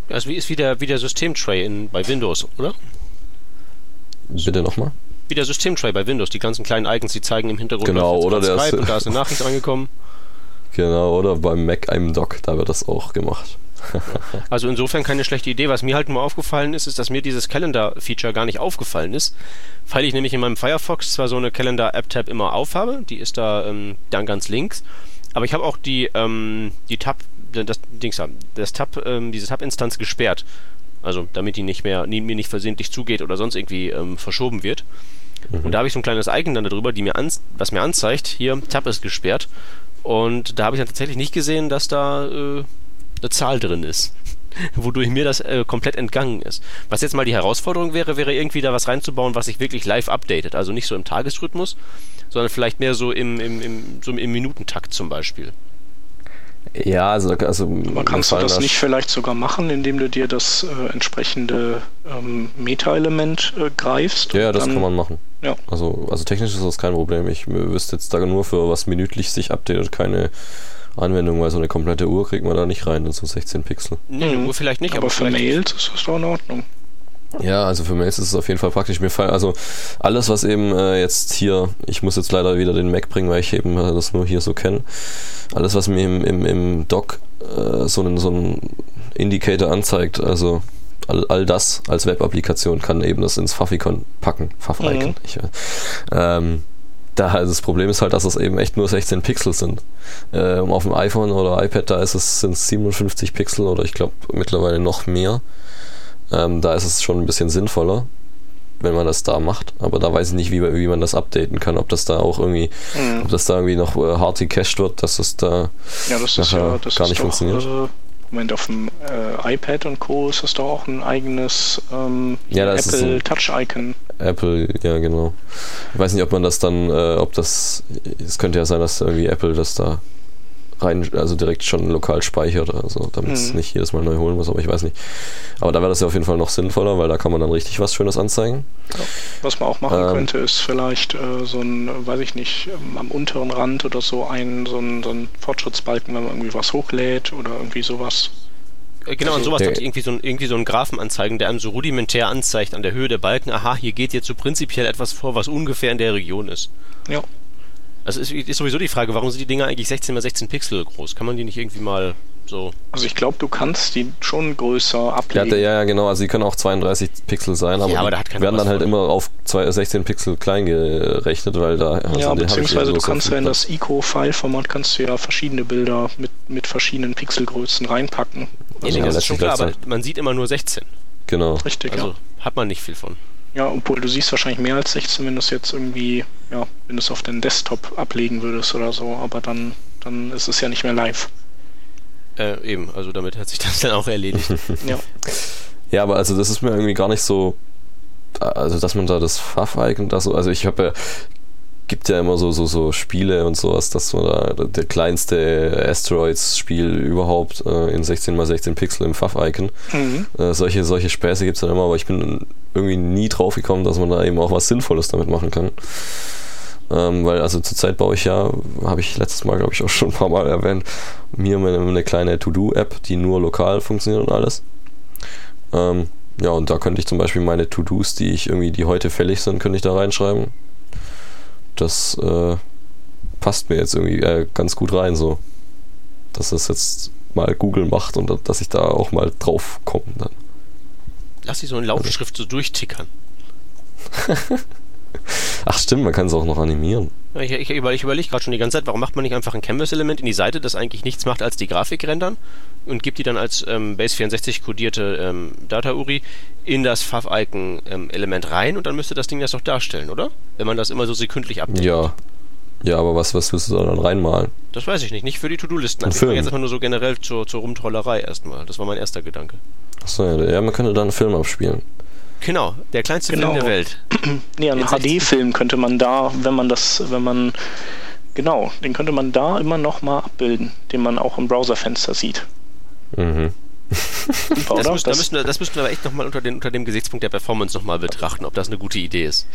Also wie ist wie der, wie der Systemtray in, bei Windows, oder? Bitte nochmal? Wie der Systemtray bei Windows. Die ganzen kleinen Icons, die zeigen im Hintergrund genau, oder der Skype und da ist eine Nachricht angekommen. Genau, oder beim Mac einem Dock, da wird das auch gemacht. also insofern keine schlechte Idee. Was mir halt nur aufgefallen ist, ist, dass mir dieses Calendar-Feature gar nicht aufgefallen ist, weil ich nämlich in meinem Firefox zwar so eine Calendar-App-Tab immer aufhabe, die ist da ähm, dann ganz links, aber ich habe auch die, ähm, die Tab, das Dings, das Tab, ähm, diese Tab-Instanz gesperrt. Also damit die nicht mehr, mir nicht versehentlich zugeht oder sonst irgendwie ähm, verschoben wird. Mhm. Und da habe ich so ein kleines Icon dann darüber, die mir was mir anzeigt, hier, Tab ist gesperrt. Und da habe ich dann tatsächlich nicht gesehen, dass da äh, eine Zahl drin ist. Wodurch mir das äh, komplett entgangen ist. Was jetzt mal die Herausforderung wäre, wäre irgendwie da was reinzubauen, was sich wirklich live updatet. Also nicht so im Tagesrhythmus, sondern vielleicht mehr so im, im, im, so im Minutentakt zum Beispiel. Ja, also, also Aber kannst du das nicht vielleicht sogar machen, indem du dir das äh, entsprechende ähm, Meta-Element äh, greifst? Ja, das kann man machen. Ja. Also, also technisch ist das kein Problem. Ich wüsste jetzt da nur für was minütlich sich updatet keine Anwendung, weil so eine komplette Uhr kriegt man da nicht rein in so 16 Pixel. Nee, eine Uhr vielleicht nicht, aber, aber für Mails ist das doch in Ordnung. Ja, also für Mails ist es auf jeden Fall praktisch. Mir fallen also alles, was eben äh, jetzt hier, ich muss jetzt leider wieder den Mac bringen, weil ich eben äh, das nur hier so kenne. Alles, was mir im, im, im Dock äh, so einen so einen Indicator anzeigt, also all, all das als Web-Applikation kann eben das ins Favicon packen. Fav-Icon. Mhm. Ich, ähm, da, also das Problem ist halt, dass es eben echt nur 16 Pixel sind. Ähm, auf dem iPhone oder iPad, da ist es, sind es 57 Pixel oder ich glaube mittlerweile noch mehr. Ähm, da ist es schon ein bisschen sinnvoller, wenn man das da macht. Aber da weiß ich nicht, wie, wie man das updaten kann. Ob das da auch irgendwie, Mhm. ob das da irgendwie noch äh, hard gecached wird, dass es da Ja, das ist nachher ja das gar nicht doch, funktioniert. Äh, Moment, auf dem äh, iPad und Co. ist das doch auch ein eigenes ähm, Ja, da Apple Touch-Icon. Apple, ja genau. Ich weiß nicht, ob man das dann, äh, ob das, es könnte ja sein, dass irgendwie Apple das da rein, also direkt schon lokal speichert, also damit es Mhm. nicht jedes Mal neu holen muss, aber ich weiß nicht. Aber da wäre das ja auf jeden Fall noch sinnvoller, weil da kann man dann richtig was Schönes anzeigen. Was man auch machen Ähm. könnte, ist vielleicht äh, so ein, weiß ich nicht, ähm, am unteren Rand oder so ein, so ein, so ein Fortschrittsbalken, wenn man irgendwie was hochlädt oder irgendwie sowas. Äh, Genau, und Also, sowas hat irgendwie so, ein, irgendwie so einen Graphen anzeigen, der einem so rudimentär anzeigt an der Höhe der Balken, aha, hier geht jetzt so prinzipiell etwas vor, was ungefähr in der Region ist. Ja. Also ist, ist sowieso die Frage, warum sind die Dinger eigentlich 16 x 16 Pixel groß? Kann man die nicht irgendwie mal so. Also ich glaube, du kannst die schon größer Ja, ablegen. ja, ja, genau, also die können auch 32 Pixel sein, aber, Ja, aber die da hat keiner werden dann halt von. immer auf zwei- 16 Pixel klein gerechnet, weil da. also ja, beziehungsweise du so kannst ja in das ICO-File-Format kannst du ja verschiedene Bilder mit, mit verschiedenen Pixelgrößen reinpacken. Also nee, das ist schon klar, aber man sieht immer nur 16. Genau. Richtig, Also hat man nicht viel von. Ja. Obwohl du siehst wahrscheinlich mehr als 16, wenn du es jetzt irgendwie, ja, wenn du es auf deinen Desktop ablegen würdest oder so, aber dann, dann ist es ja nicht mehr live. Äh, eben, also damit hat sich das dann auch erledigt. Ja. Ja, aber also das ist mir irgendwie gar nicht so, also dass man da das Fav-Icon da so, also ich habe ja, gibt ja immer so, so, so Spiele und sowas, dass man da der kleinste Asteroids-Spiel überhaupt äh, in 16x16 Pixel im Fav-Icon. Mhm. Äh, solche, solche Späße gibt es dann immer, aber ich bin irgendwie nie drauf gekommen, dass man da eben auch was Sinnvolles damit machen kann. Ähm, weil also zurzeit baue ich ja, habe ich letztes Mal, glaube ich, auch schon ein paar Mal erwähnt, mir eine, eine kleine To-Do-App, die nur lokal funktioniert und alles. Ähm, ja, und da könnte ich zum Beispiel meine To-Dos, die ich irgendwie, die heute fällig sind, könnte ich da reinschreiben. Das äh, passt mir jetzt irgendwie äh, ganz gut rein, so. Dass das jetzt mal Google macht und dass ich da auch mal drauf komme dann. Lass sie so in Lautschrift so durchtickern. Ach stimmt, man kann es auch noch animieren. Ich, ich, ich überlege gerade schon die ganze Zeit, warum macht man nicht einfach ein Canvas-Element in die Seite, das eigentlich nichts macht als die Grafik rendern und gibt die dann als ähm, Base64 kodierte ähm, Data-URI in das Fav-Icon-Element rein und dann müsste das Ding das doch darstellen, oder? Wenn man das immer so sekündlich abdatet. Ja. Ja, aber was, was willst du da dann reinmalen? Das weiß ich nicht, nicht für die To-Do-Listen. Ich jetzt einfach nur so generell zur, zur Rumtrollerei erstmal. Das war mein erster Gedanke. Achso, ja, ja, man könnte da einen Film abspielen. Genau, der kleinste Genau. Film der Welt. Nee, einen In 16. HD-Film könnte man da, wenn man das, wenn man, genau, den könnte man da immer noch mal abbilden, den man auch im Browserfenster sieht. Mhm. Super, Das, oder? müssten, da Das- müssten, wir- das müssten wir aber echt nochmal unter, den, unter dem Gesichtspunkt der Performance nochmal betrachten, ob das eine gute Idee ist.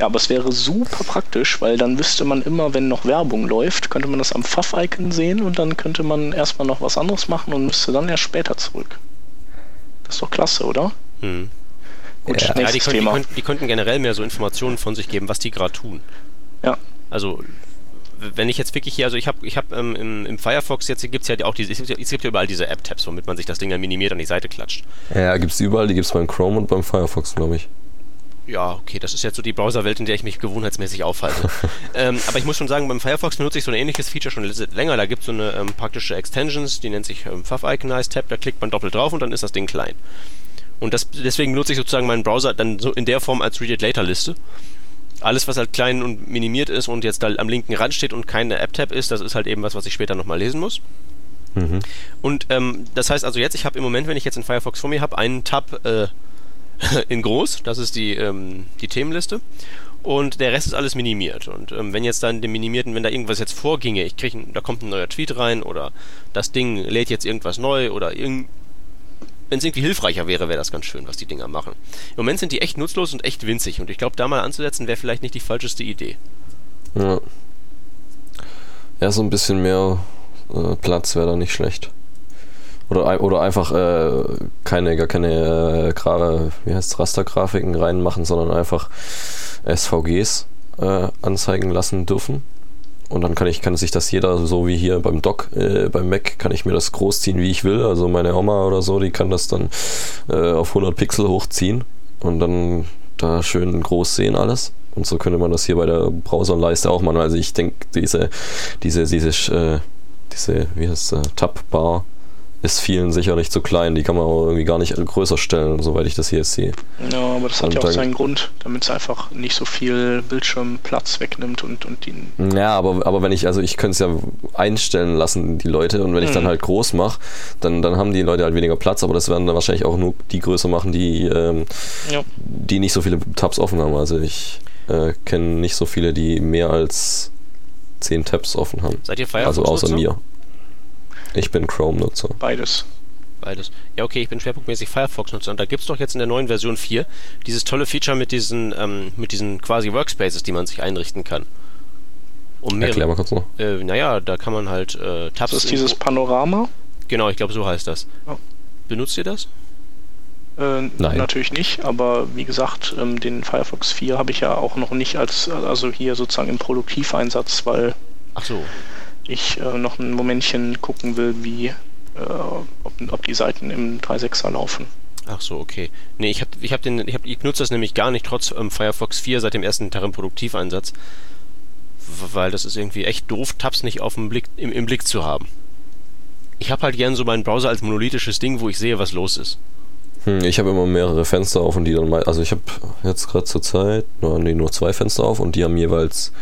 Ja, aber es wäre super praktisch, weil dann wüsste man immer, wenn noch Werbung läuft, könnte man das am Pfaff-Icon sehen und dann könnte man erstmal noch was anderes machen und müsste dann erst später zurück. Das ist doch klasse, oder? Hm. Gut, Ja. Ja, die, können, die, könnten, die könnten generell mehr so Informationen von sich geben, was die gerade tun. Ja. Also, wenn ich jetzt wirklich hier, also ich habe ich hab, ähm, im, im Firefox jetzt gibt es ja auch diese, es gibt ja- es gibt überall diese App-Tabs, womit man sich das Ding dann minimiert an die Seite klatscht. Ja, gibt's überall, die gibt's beim Chrome und beim Firefox, glaube ich. Ja, okay, das ist jetzt so die Browserwelt, in der ich mich gewohnheitsmäßig aufhalte. ähm, aber ich muss schon sagen, beim Firefox benutze ich so ein ähnliches Feature schon länger. Da gibt es so eine ähm, praktische Extensions, die nennt sich ähm, Fav-Iconize Tab, da klickt man doppelt drauf und dann ist das Ding klein. Und das, deswegen benutze ich sozusagen meinen Browser dann so in der Form als Read It Later Liste. Alles, was halt klein und minimiert ist und jetzt da am linken Rand steht und keine App-Tab ist, das ist halt eben was, was ich später nochmal lesen muss. Mhm. Und ähm, das heißt also jetzt, ich habe im Moment, wenn ich jetzt in Firefox vor mir habe, einen Tab äh, in groß, das ist die, ähm, die Themenliste. Und der Rest ist alles minimiert. Und ähm, wenn jetzt dann dem Minimierten, wenn da irgendwas jetzt vorginge, ich kriege, da kommt ein neuer Tweet rein oder das Ding lädt jetzt irgendwas neu oder irgend, wenn es irgendwie hilfreicher wäre, wäre das ganz schön, was die Dinger machen. Im Moment sind die echt nutzlos und echt winzig und ich glaube, da mal anzusetzen wäre vielleicht nicht die falscheste Idee. Ja. Ja, so ein bisschen mehr äh, Platz wäre da nicht schlecht. Oder, oder einfach äh, keine, gar keine äh, Gra wie heißt's, Rastergrafiken reinmachen, sondern einfach SVGs äh, anzeigen lassen dürfen. Und dann kann ich, kann sich das jeder, so wie hier beim Dock, äh, beim Mac, kann ich mir das großziehen, wie ich will. Also meine Oma oder so, die kann das dann äh, auf 100 Pixel hochziehen und dann da schön groß sehen alles. Und so könnte man das hier bei der Browserleiste auch machen. Also ich denke, diese, diese, diese, äh, diese, wie heißt es, Tab-Bar ist vielen sicherlich zu klein. Die kann man auch irgendwie gar nicht größer stellen, soweit ich das hier sehe. Ja, aber das hat und ja auch seinen Grund, damit es einfach nicht so viel Bildschirmplatz wegnimmt und, und die. Ja, aber, aber wenn ich, also ich könnte es ja einstellen lassen, die Leute, und wenn ich dann mhm. halt groß mache, dann, dann haben die Leute halt weniger Platz, aber das werden dann wahrscheinlich auch nur die Größe machen, die, ähm, ja. die nicht so viele Tabs offen haben. Also ich äh, kenne nicht so viele, die mehr als 10 Tabs offen haben. Seid ihr Firefox? Also außer mir. Ich bin Chrome-Nutzer. Beides. Beides. Ja, okay, ich bin schwerpunktmäßig Firefox-Nutzer. Und da gibt es doch jetzt in der neuen Version 4 dieses tolle Feature mit diesen, ähm, mit diesen quasi Workspaces, die man sich einrichten kann. Um mehrere, Erklär mal kurz noch. Äh, naja, da kann man halt äh, Tabs. Das ist dieses Panorama? Genau, ich glaube, so heißt das. Oh. Benutzt ihr das? Äh, Nein. Natürlich nicht, aber wie gesagt, ähm, den Firefox 4 habe ich ja auch noch nicht als, also hier sozusagen im Produktiveinsatz, weil Ach so ich äh, noch ein Momentchen gucken will, wie, äh, ob, ob die Seiten im 3.6er laufen. Ach so, okay. Nee, ich hab, ich hab den, ich hab, ich nutze das nämlich gar nicht, trotz ähm, Firefox 4 seit dem ersten Tag im Produktiveinsatz. Weil das ist irgendwie echt doof, Tabs nicht auf dem Blick, im, im Blick zu haben. Ich habe halt gern so meinen Browser als monolithisches Ding, wo ich sehe, was los ist. Hm, ich habe immer mehrere Fenster auf und die dann mal, also ich habe jetzt gerade zur Zeit nur, nee, nur zwei Fenster auf und die haben jeweils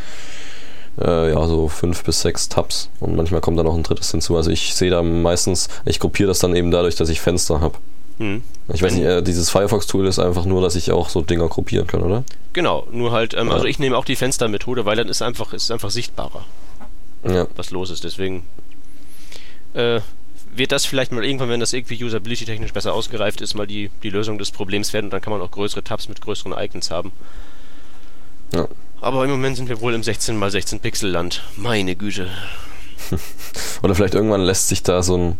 äh, ja, so fünf bis sechs Tabs und manchmal kommt da noch ein drittes hinzu. Also ich sehe da meistens, ich gruppiere das dann eben dadurch, dass ich Fenster habe. Hm. Ich weiß nicht, äh, dieses Firefox-Tool ist einfach nur, dass ich auch so Dinger gruppieren kann, oder? Genau, nur halt, ähm, ja. also ich nehme auch die Fenstermethode, weil dann ist einfach, ist einfach sichtbarer, ja. was los ist. Deswegen äh, wird das vielleicht mal irgendwann, wenn das irgendwie usability-technisch besser ausgereift ist, mal die, die Lösung des Problems werden und dann kann man auch größere Tabs mit größeren Icons haben. Ja. Aber im Moment sind wir wohl im 16x16 Pixel Land. Meine Güte. Oder vielleicht irgendwann lässt sich da so ein.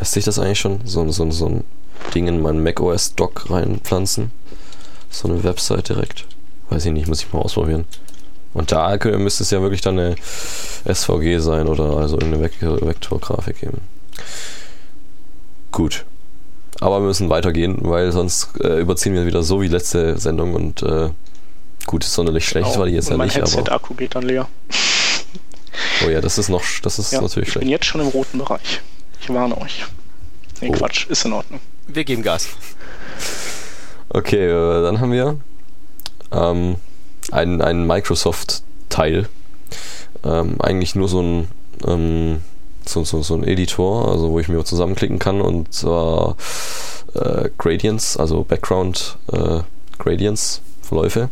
Lässt sich das eigentlich schon? So, so, so ein Ding in meinen macOS Dock reinpflanzen? So eine Website direkt? Weiß ich nicht, muss ich mal ausprobieren. Und da müsste es ja wirklich dann eine SVG sein oder also eine Vektorgrafik geben. Gut. Aber wir müssen weitergehen, weil sonst äh, überziehen wir wieder so wie letzte Sendung und äh, Gut, sonderlich schlecht genau. war die jetzt ja mein nicht, Headset aber. Akku geht dann leer. Oh ja, das ist noch, das ist ja, natürlich ich schlecht. Ich bin jetzt schon im roten Bereich. Ich warne euch. Nee, oh. Quatsch, ist in Ordnung. Wir geben Gas. Okay, äh, dann haben wir ähm, einen, einen Microsoft-Teil. Ähm, eigentlich nur so ein, ähm, so, so, so ein Editor, also wo ich mir zusammenklicken kann und zwar äh, Gradients, also Background äh, Gradients, Verläufe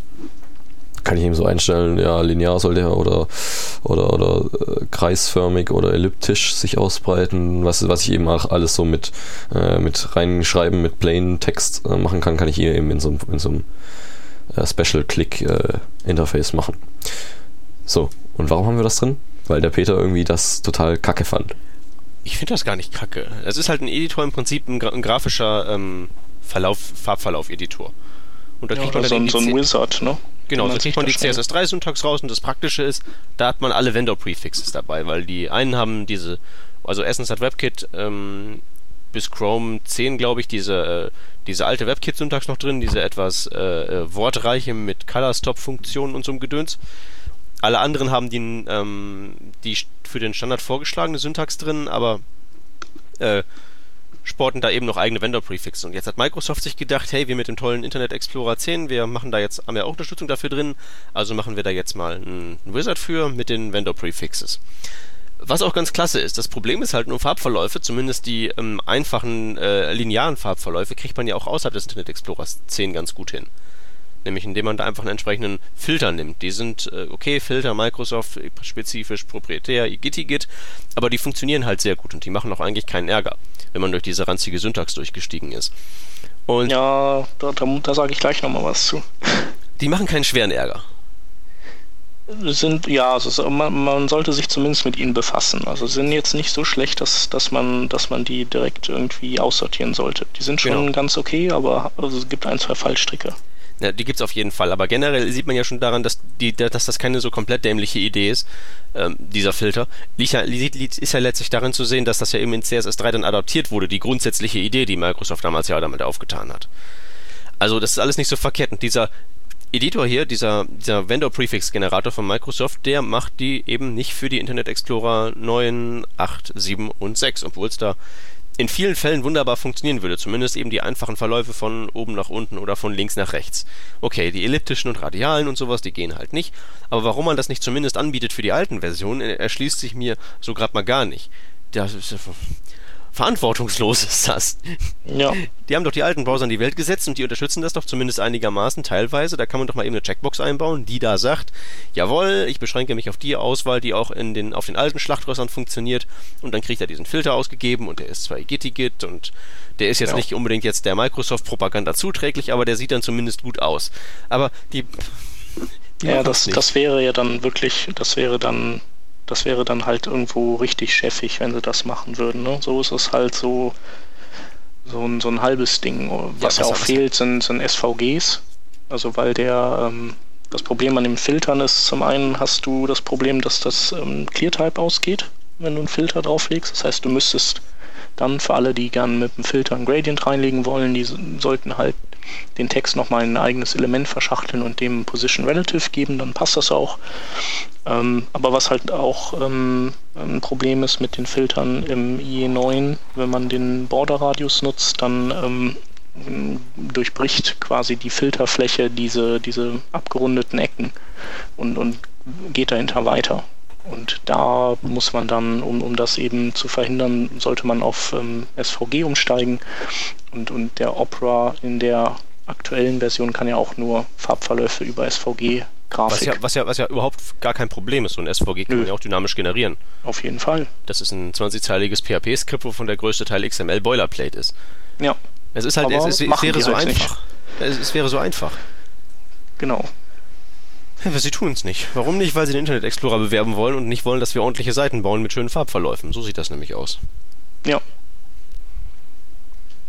kann ich eben so einstellen, ja, linear soll der oder, oder, oder äh, kreisförmig oder elliptisch sich ausbreiten. Was, was ich eben auch alles so mit, äh, mit reinschreiben, mit Plain Text äh, machen kann, kann ich hier eben in so, in so einem äh, Special Click äh, Interface machen. So, und warum haben wir das drin? Weil der Peter irgendwie das total kacke fand. Ich finde das gar nicht kacke. Es ist halt ein Editor im Prinzip, ein, ein grafischer ähm, Verlauf, Farbverlauf-Editor. Und da kriegt ja, man dann so, so ein Wizard, ne? Genau, da kriegt man die CSS3-Syntax raus und das Praktische ist, da hat man alle Vendor-Prefixes dabei, weil die einen haben diese, also erstens hat WebKit ähm, bis Chrome 10, glaube ich, diese, äh, diese alte WebKit-Syntax noch drin, diese etwas äh, äh, wortreiche mit Color-Stop-Funktionen und so einem Gedöns. Alle anderen haben die, ähm, die für den Standard vorgeschlagene Syntax drin, aber äh, sporten da eben noch eigene Vendor-Prefixes. Und jetzt hat Microsoft sich gedacht, hey, wir mit dem tollen Internet Explorer 10, wir machen da jetzt, haben ja auch Unterstützung dafür drin, also machen wir da jetzt mal einen Wizard für mit den Vendor-Prefixes. Was auch ganz klasse ist. Das Problem ist halt nur Farbverläufe, zumindest die ähm, einfachen äh, linearen Farbverläufe, kriegt man ja auch außerhalb des Internet Explorers 10 ganz gut hin nämlich indem man da einfach einen entsprechenden Filter nimmt. Die sind äh, okay, Filter Microsoft spezifisch proprietär, Git, aber die funktionieren halt sehr gut und die machen auch eigentlich keinen Ärger, wenn man durch diese ranzige Syntax durchgestiegen ist. Und ja, da, da, da sage ich gleich nochmal was zu. Die machen keinen schweren Ärger sind, ja, also man, man, sollte sich zumindest mit ihnen befassen. Also sind jetzt nicht so schlecht, dass, dass, man, dass man die direkt irgendwie aussortieren sollte. Die sind schon genau. ganz okay, aber also es gibt ein, zwei Fallstricke. Ja, die gibt es auf jeden Fall, aber generell sieht man ja schon daran, dass, die, dass das keine so komplett dämliche Idee ist, ähm, dieser Filter. Liegt ja, ist ja letztlich darin zu sehen, dass das ja eben in CSS3 dann adaptiert wurde, die grundsätzliche Idee, die Microsoft damals ja damit aufgetan hat. Also das ist alles nicht so verkehrt. Und dieser Editor hier, dieser, dieser Vendor-Prefix-Generator von Microsoft, der macht die eben nicht für die Internet Explorer 9, 8, 7 und 6, obwohl es da in vielen Fällen wunderbar funktionieren würde. Zumindest eben die einfachen Verläufe von oben nach unten oder von links nach rechts. Okay, die elliptischen und radialen und sowas, die gehen halt nicht. Aber warum man das nicht zumindest anbietet für die alten Versionen, erschließt sich mir so gerade mal gar nicht. Das ist, verantwortungslos ist das. Ja. Die haben doch die alten Browser in die Welt gesetzt und die unterstützen das doch zumindest einigermaßen teilweise. Da kann man doch mal eben eine Checkbox einbauen, die da sagt, jawohl, ich beschränke mich auf die Auswahl, die auch in den, auf den alten Schlachtrössern funktioniert und dann kriegt er diesen Filter ausgegeben und der ist zwar Gittigit und der ist jetzt ja. nicht unbedingt jetzt der Microsoft-Propaganda zuträglich, aber der sieht dann zumindest gut aus. Aber die... die ja, das, das wäre ja dann wirklich, das wäre dann das wäre dann halt irgendwo richtig chefig, wenn sie das machen würden. Ne? So ist es halt so, so, ein, so ein halbes Ding. Was ja, ja auch fehlt, sind, sind SVGs. Also weil der ähm, das Problem an den Filtern ist, zum einen hast du das Problem, dass das ähm, ClearType ausgeht, wenn du einen Filter drauflegst. Das heißt, du müsstest dann für alle, die gern mit dem Filter ein Gradient reinlegen wollen, die sollten halt den Text nochmal in ein eigenes Element verschachteln und dem Position Relative geben, dann passt das auch. Ähm, aber was halt auch ähm, ein Problem ist mit den Filtern im IE9, wenn man den Border Radius nutzt, dann ähm, durchbricht quasi die Filterfläche diese, diese abgerundeten Ecken und, und geht dahinter weiter. Und da muss man dann, um, um das eben zu verhindern, sollte man auf ähm, SVG umsteigen. Und, und der Opera in der aktuellen Version kann ja auch nur Farbverläufe über SVG Grafik. Was ja, was ja, was ja überhaupt gar kein Problem ist. So ein SVG kann Nö. man ja auch dynamisch generieren. Auf jeden Fall. Das ist ein 20-zeiliges PHP-Skript, wovon der größte Teil XML Boilerplate ist. Ja. Es ist halt, es, ist, es wäre so halt einfach. Es, es wäre so einfach. Genau. Ja, sie tun es nicht. Warum nicht? Weil sie den Internet Explorer bewerben wollen und nicht wollen, dass wir ordentliche Seiten bauen mit schönen Farbverläufen. So sieht das nämlich aus. Ja.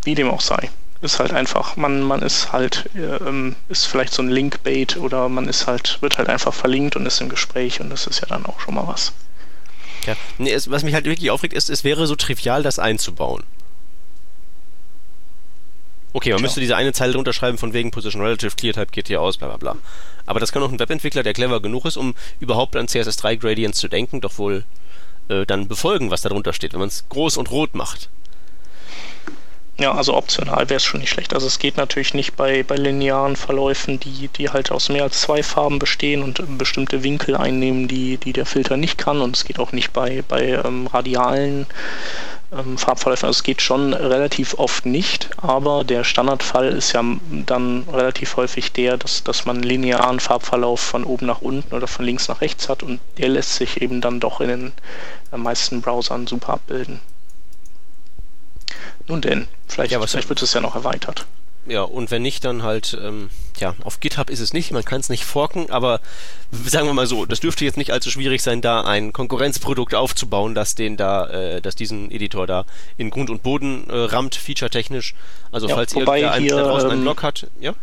Wie dem auch sei. Ist halt einfach, man, man ist halt, äh, ist vielleicht so ein Linkbait oder man ist halt, wird halt einfach verlinkt und ist im Gespräch und das ist ja dann auch schon mal was. Ja, nee, es, was mich halt wirklich aufregt, ist, es wäre so trivial, das einzubauen. Okay, man Tja. müsste diese eine Zeile drunter schreiben von wegen Position Relative, ClearType geht hier aus, bla bla bla. Aber das kann auch ein Webentwickler, der clever genug ist, um überhaupt an CSS3 Gradients zu denken, doch wohl äh, dann befolgen, was da drunter steht, wenn man es groß und rot macht. Ja, also optional wäre es schon nicht schlecht. Also es geht natürlich nicht bei, bei linearen Verläufen, die, die halt aus mehr als zwei Farben bestehen und bestimmte Winkel einnehmen, die, die der Filter nicht kann. Und es geht auch nicht bei, bei ähm, radialen ähm, Farbverläufen. Also es geht schon relativ oft nicht, aber der Standardfall ist ja dann relativ häufig der, dass, dass man einen linearen Farbverlauf von oben nach unten oder von links nach rechts hat und der lässt sich eben dann doch in den äh, meisten Browsern super abbilden. Nun denn, vielleicht, ja, vielleicht wird es ja noch erweitert. Ja, und wenn nicht, dann halt, ähm, ja, auf GitHub ist es nicht, man kann es nicht forken, aber sagen wir mal so, das dürfte jetzt nicht allzu schwierig sein, da ein Konkurrenzprodukt aufzubauen, das den da, äh, das diesen Editor da in Grund und Boden äh, rammt, feature-technisch. Also ja, falls ihr ein, hier, draußen einen ähm, Blog hat, ja?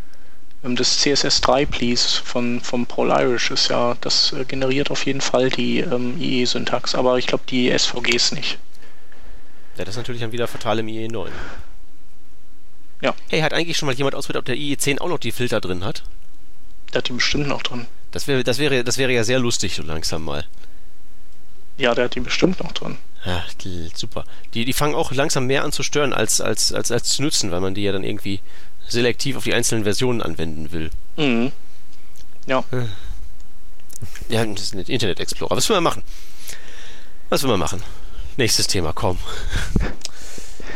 Ähm, das CSS3 Please von, von Paul Irish ist ja, das äh, generiert auf jeden Fall die ähm, IE-Syntax, aber ich glaube die SVGs nicht. Ja, das ist natürlich dann wieder fatal im IE9. Ja. Hey, hat eigentlich schon mal jemand ausprobiert, ob der IE10 auch noch die Filter drin hat? Der hat die bestimmt noch drin. Das wäre, das wäre, das wäre ja sehr lustig, so langsam mal. Ja, der hat die bestimmt noch drin. Ja, super. Die, die fangen auch langsam mehr an zu stören, als, als, als, als zu nutzen, weil man die ja dann irgendwie selektiv auf die einzelnen Versionen anwenden will. Mhm. Ja. Ja, das ist ein Internet Explorer. Was will man machen? Was will man machen? Nächstes Thema, komm.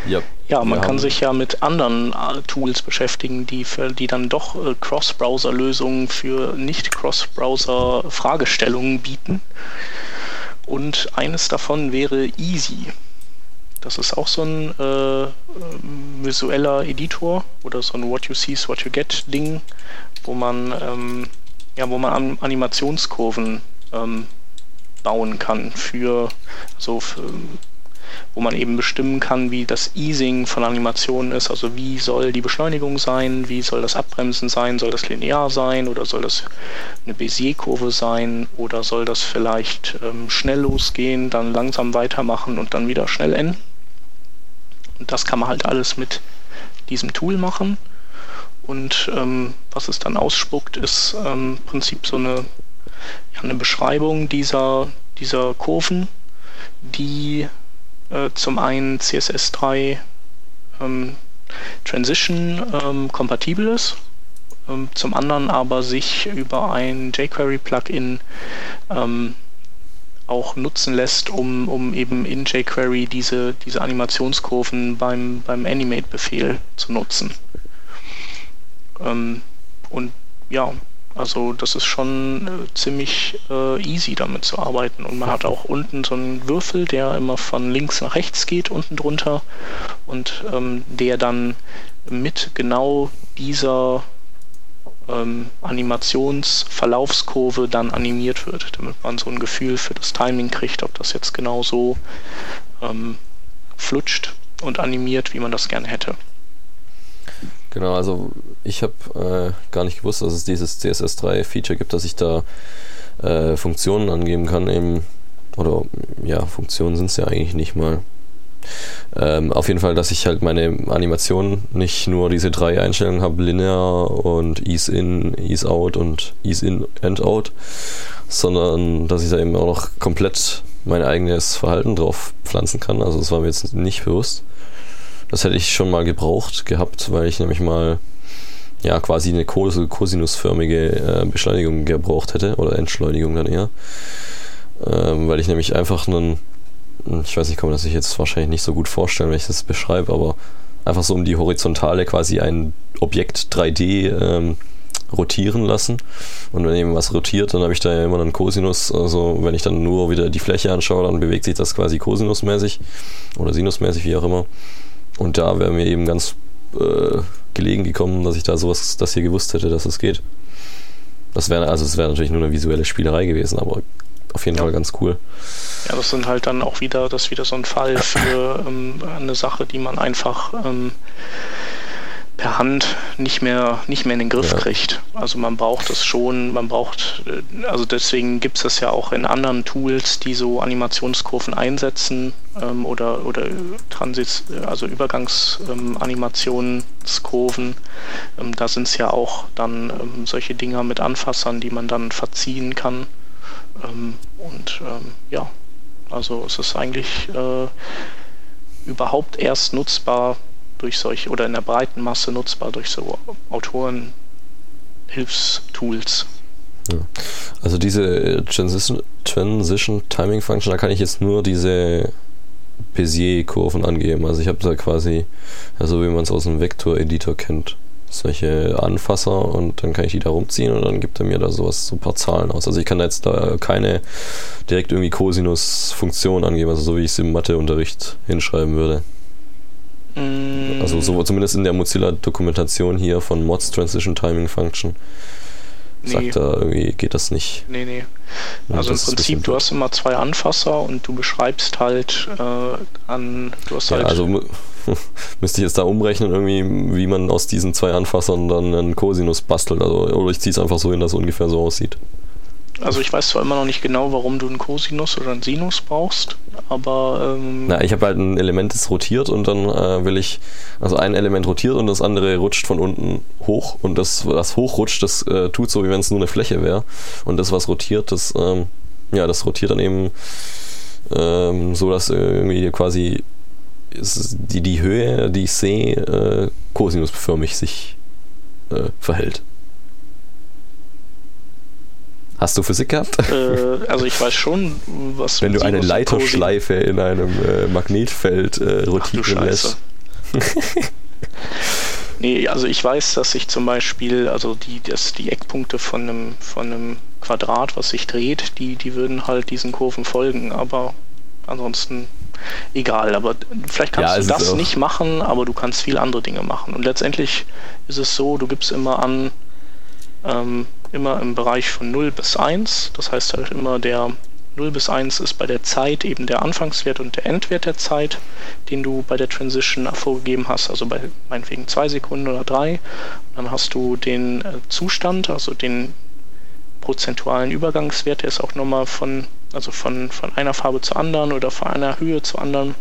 ja, ja man kann sich ja mit anderen äh, Tools beschäftigen, die, für, die dann doch äh, Cross-Browser-Lösungen für Nicht-Cross-Browser-Fragestellungen bieten. Und eines davon wäre Easy. Das ist auch so ein äh, visueller Editor oder so ein What You See is What You Get Ding, wo man ähm, ja, wo man Animationskurven ähm, bauen kann für so für, wo man eben bestimmen kann, wie das Easing von Animationen ist. Also wie soll die Beschleunigung sein, wie soll das Abbremsen sein, soll das linear sein oder soll das eine Bézier-Kurve sein oder soll das vielleicht ähm, schnell losgehen, dann langsam weitermachen und dann wieder schnell enden. Und das kann man halt alles mit diesem Tool machen. Und ähm, was es dann ausspuckt, ist ähm, im Prinzip so eine, ja, eine Beschreibung dieser, dieser Kurven, die äh, zum einen CSS3 ähm, Transition ähm, kompatibel ist, ähm, zum anderen aber sich über ein jQuery-Plugin ähm, auch nutzen lässt, um, um eben in jQuery diese, diese Animationskurven beim, beim Animate-Befehl zu nutzen. Ähm, und ja, also das ist schon äh, ziemlich äh, easy damit zu arbeiten. Und man hat auch unten so einen Würfel, der immer von links nach rechts geht, unten drunter. Und ähm, der dann mit genau dieser ähm, Animationsverlaufskurve dann animiert wird, damit man so ein Gefühl für das Timing kriegt, ob das jetzt genau so ähm, flutscht und animiert, wie man das gerne hätte. Genau, also ich habe äh, gar nicht gewusst, dass es dieses CSS3-Feature gibt, dass ich da äh, Funktionen angeben kann, eben, oder ja, Funktionen sind es ja eigentlich nicht mal. Ähm, auf jeden Fall, dass ich halt meine Animation nicht nur diese drei Einstellungen habe, linear und ease in, ease out und ease in, end out, sondern dass ich da eben auch noch komplett mein eigenes Verhalten drauf pflanzen kann. Also das war mir jetzt nicht bewusst. Das hätte ich schon mal gebraucht gehabt, weil ich nämlich mal ja quasi eine kosinusförmige äh, Beschleunigung gebraucht hätte oder Entschleunigung dann eher. Ähm, weil ich nämlich einfach einen, ich weiß nicht, kann man das sich jetzt wahrscheinlich nicht so gut vorstellen, wenn ich das beschreibe, aber einfach so um die Horizontale quasi ein Objekt 3D ähm, rotieren lassen. Und wenn eben was rotiert, dann habe ich da ja immer einen Cosinus. Also wenn ich dann nur wieder die Fläche anschaue, dann bewegt sich das quasi cosinusmäßig oder sinusmäßig, wie auch immer. Und da wäre mir eben ganz äh, gelegen gekommen, dass ich da sowas, das hier gewusst hätte, dass es geht. Das wäre also es wäre natürlich nur eine visuelle Spielerei gewesen, aber auf jeden ja. Fall ganz cool. Ja, das sind halt dann auch wieder, das wieder so ein Fall für ähm, eine Sache, die man einfach ähm, per Hand nicht mehr, nicht mehr in den Griff ja. kriegt. Also man braucht es schon, man braucht, äh, also deswegen gibt es das ja auch in anderen Tools, die so Animationskurven einsetzen ähm, oder, oder Transit, also Übergangsanimationskurven. Ähm, da sind es ja auch dann ähm, solche Dinger mit Anfassern, die man dann verziehen kann. Ähm, und ähm, ja, also es ist eigentlich äh, überhaupt erst nutzbar, durch solche oder in der breiten Masse nutzbar durch so Autorenhilfstools. Ja. Also diese Transition, Transition Timing Function, da kann ich jetzt nur diese Bézier-Kurven angeben. Also ich habe da quasi, also wie man es aus dem Vektor-Editor kennt, solche Anfasser und dann kann ich die da rumziehen und dann gibt er mir da sowas, so ein paar Zahlen aus. Also ich kann da jetzt da keine direkt irgendwie Cosinus-Funktion angeben, also so wie ich es im Matheunterricht hinschreiben würde. Mm. Also so zumindest in der Mozilla-Dokumentation hier von Mods Transition Timing Function. Nee. Sagt er, irgendwie geht das nicht. Nee, nee. Also im Prinzip, du hast immer zwei Anfasser und du beschreibst halt äh, an, du hast ja, halt. Also müsste ich jetzt da umrechnen, irgendwie, wie man aus diesen zwei Anfassern dann einen Cosinus bastelt. Also, oder ich ziehe es einfach so hin, dass es ungefähr so aussieht. Also ich weiß zwar immer noch nicht genau, warum du einen Cosinus oder einen Sinus brauchst, aber... Ähm Na, ich habe halt ein Element, das rotiert und dann äh, will ich, also ein Element rotiert und das andere rutscht von unten hoch und das, was hochrutscht, das äh, tut so, wie wenn es nur eine Fläche wäre und das, was rotiert, das, ähm, ja, das rotiert dann eben ähm, so, dass irgendwie quasi die, die Höhe, die ich sehe, äh, cosinusförmig sich äh, verhält. Hast du Physik gehabt? Äh, also ich weiß schon, was. Wenn du eine Leiterschleife in einem äh, Magnetfeld äh, rotieren lässt. nee, also ich weiß, dass ich zum Beispiel, also die, das, die Eckpunkte von einem, von einem Quadrat, was sich dreht, die, die würden halt diesen Kurven folgen, aber ansonsten egal. Aber vielleicht kannst ja, du das nicht machen, aber du kannst viele andere Dinge machen. Und letztendlich ist es so, du gibst immer an, ähm, immer im Bereich von 0 bis 1. Das heißt halt immer der 0 bis 1 ist bei der Zeit eben der Anfangswert und der Endwert der Zeit, den du bei der Transition vorgegeben hast, also bei meinetwegen 2 Sekunden oder 3. Dann hast du den äh, Zustand, also den prozentualen Übergangswert, der ist auch nochmal von, also von, von einer Farbe zur anderen oder von einer Höhe zur anderen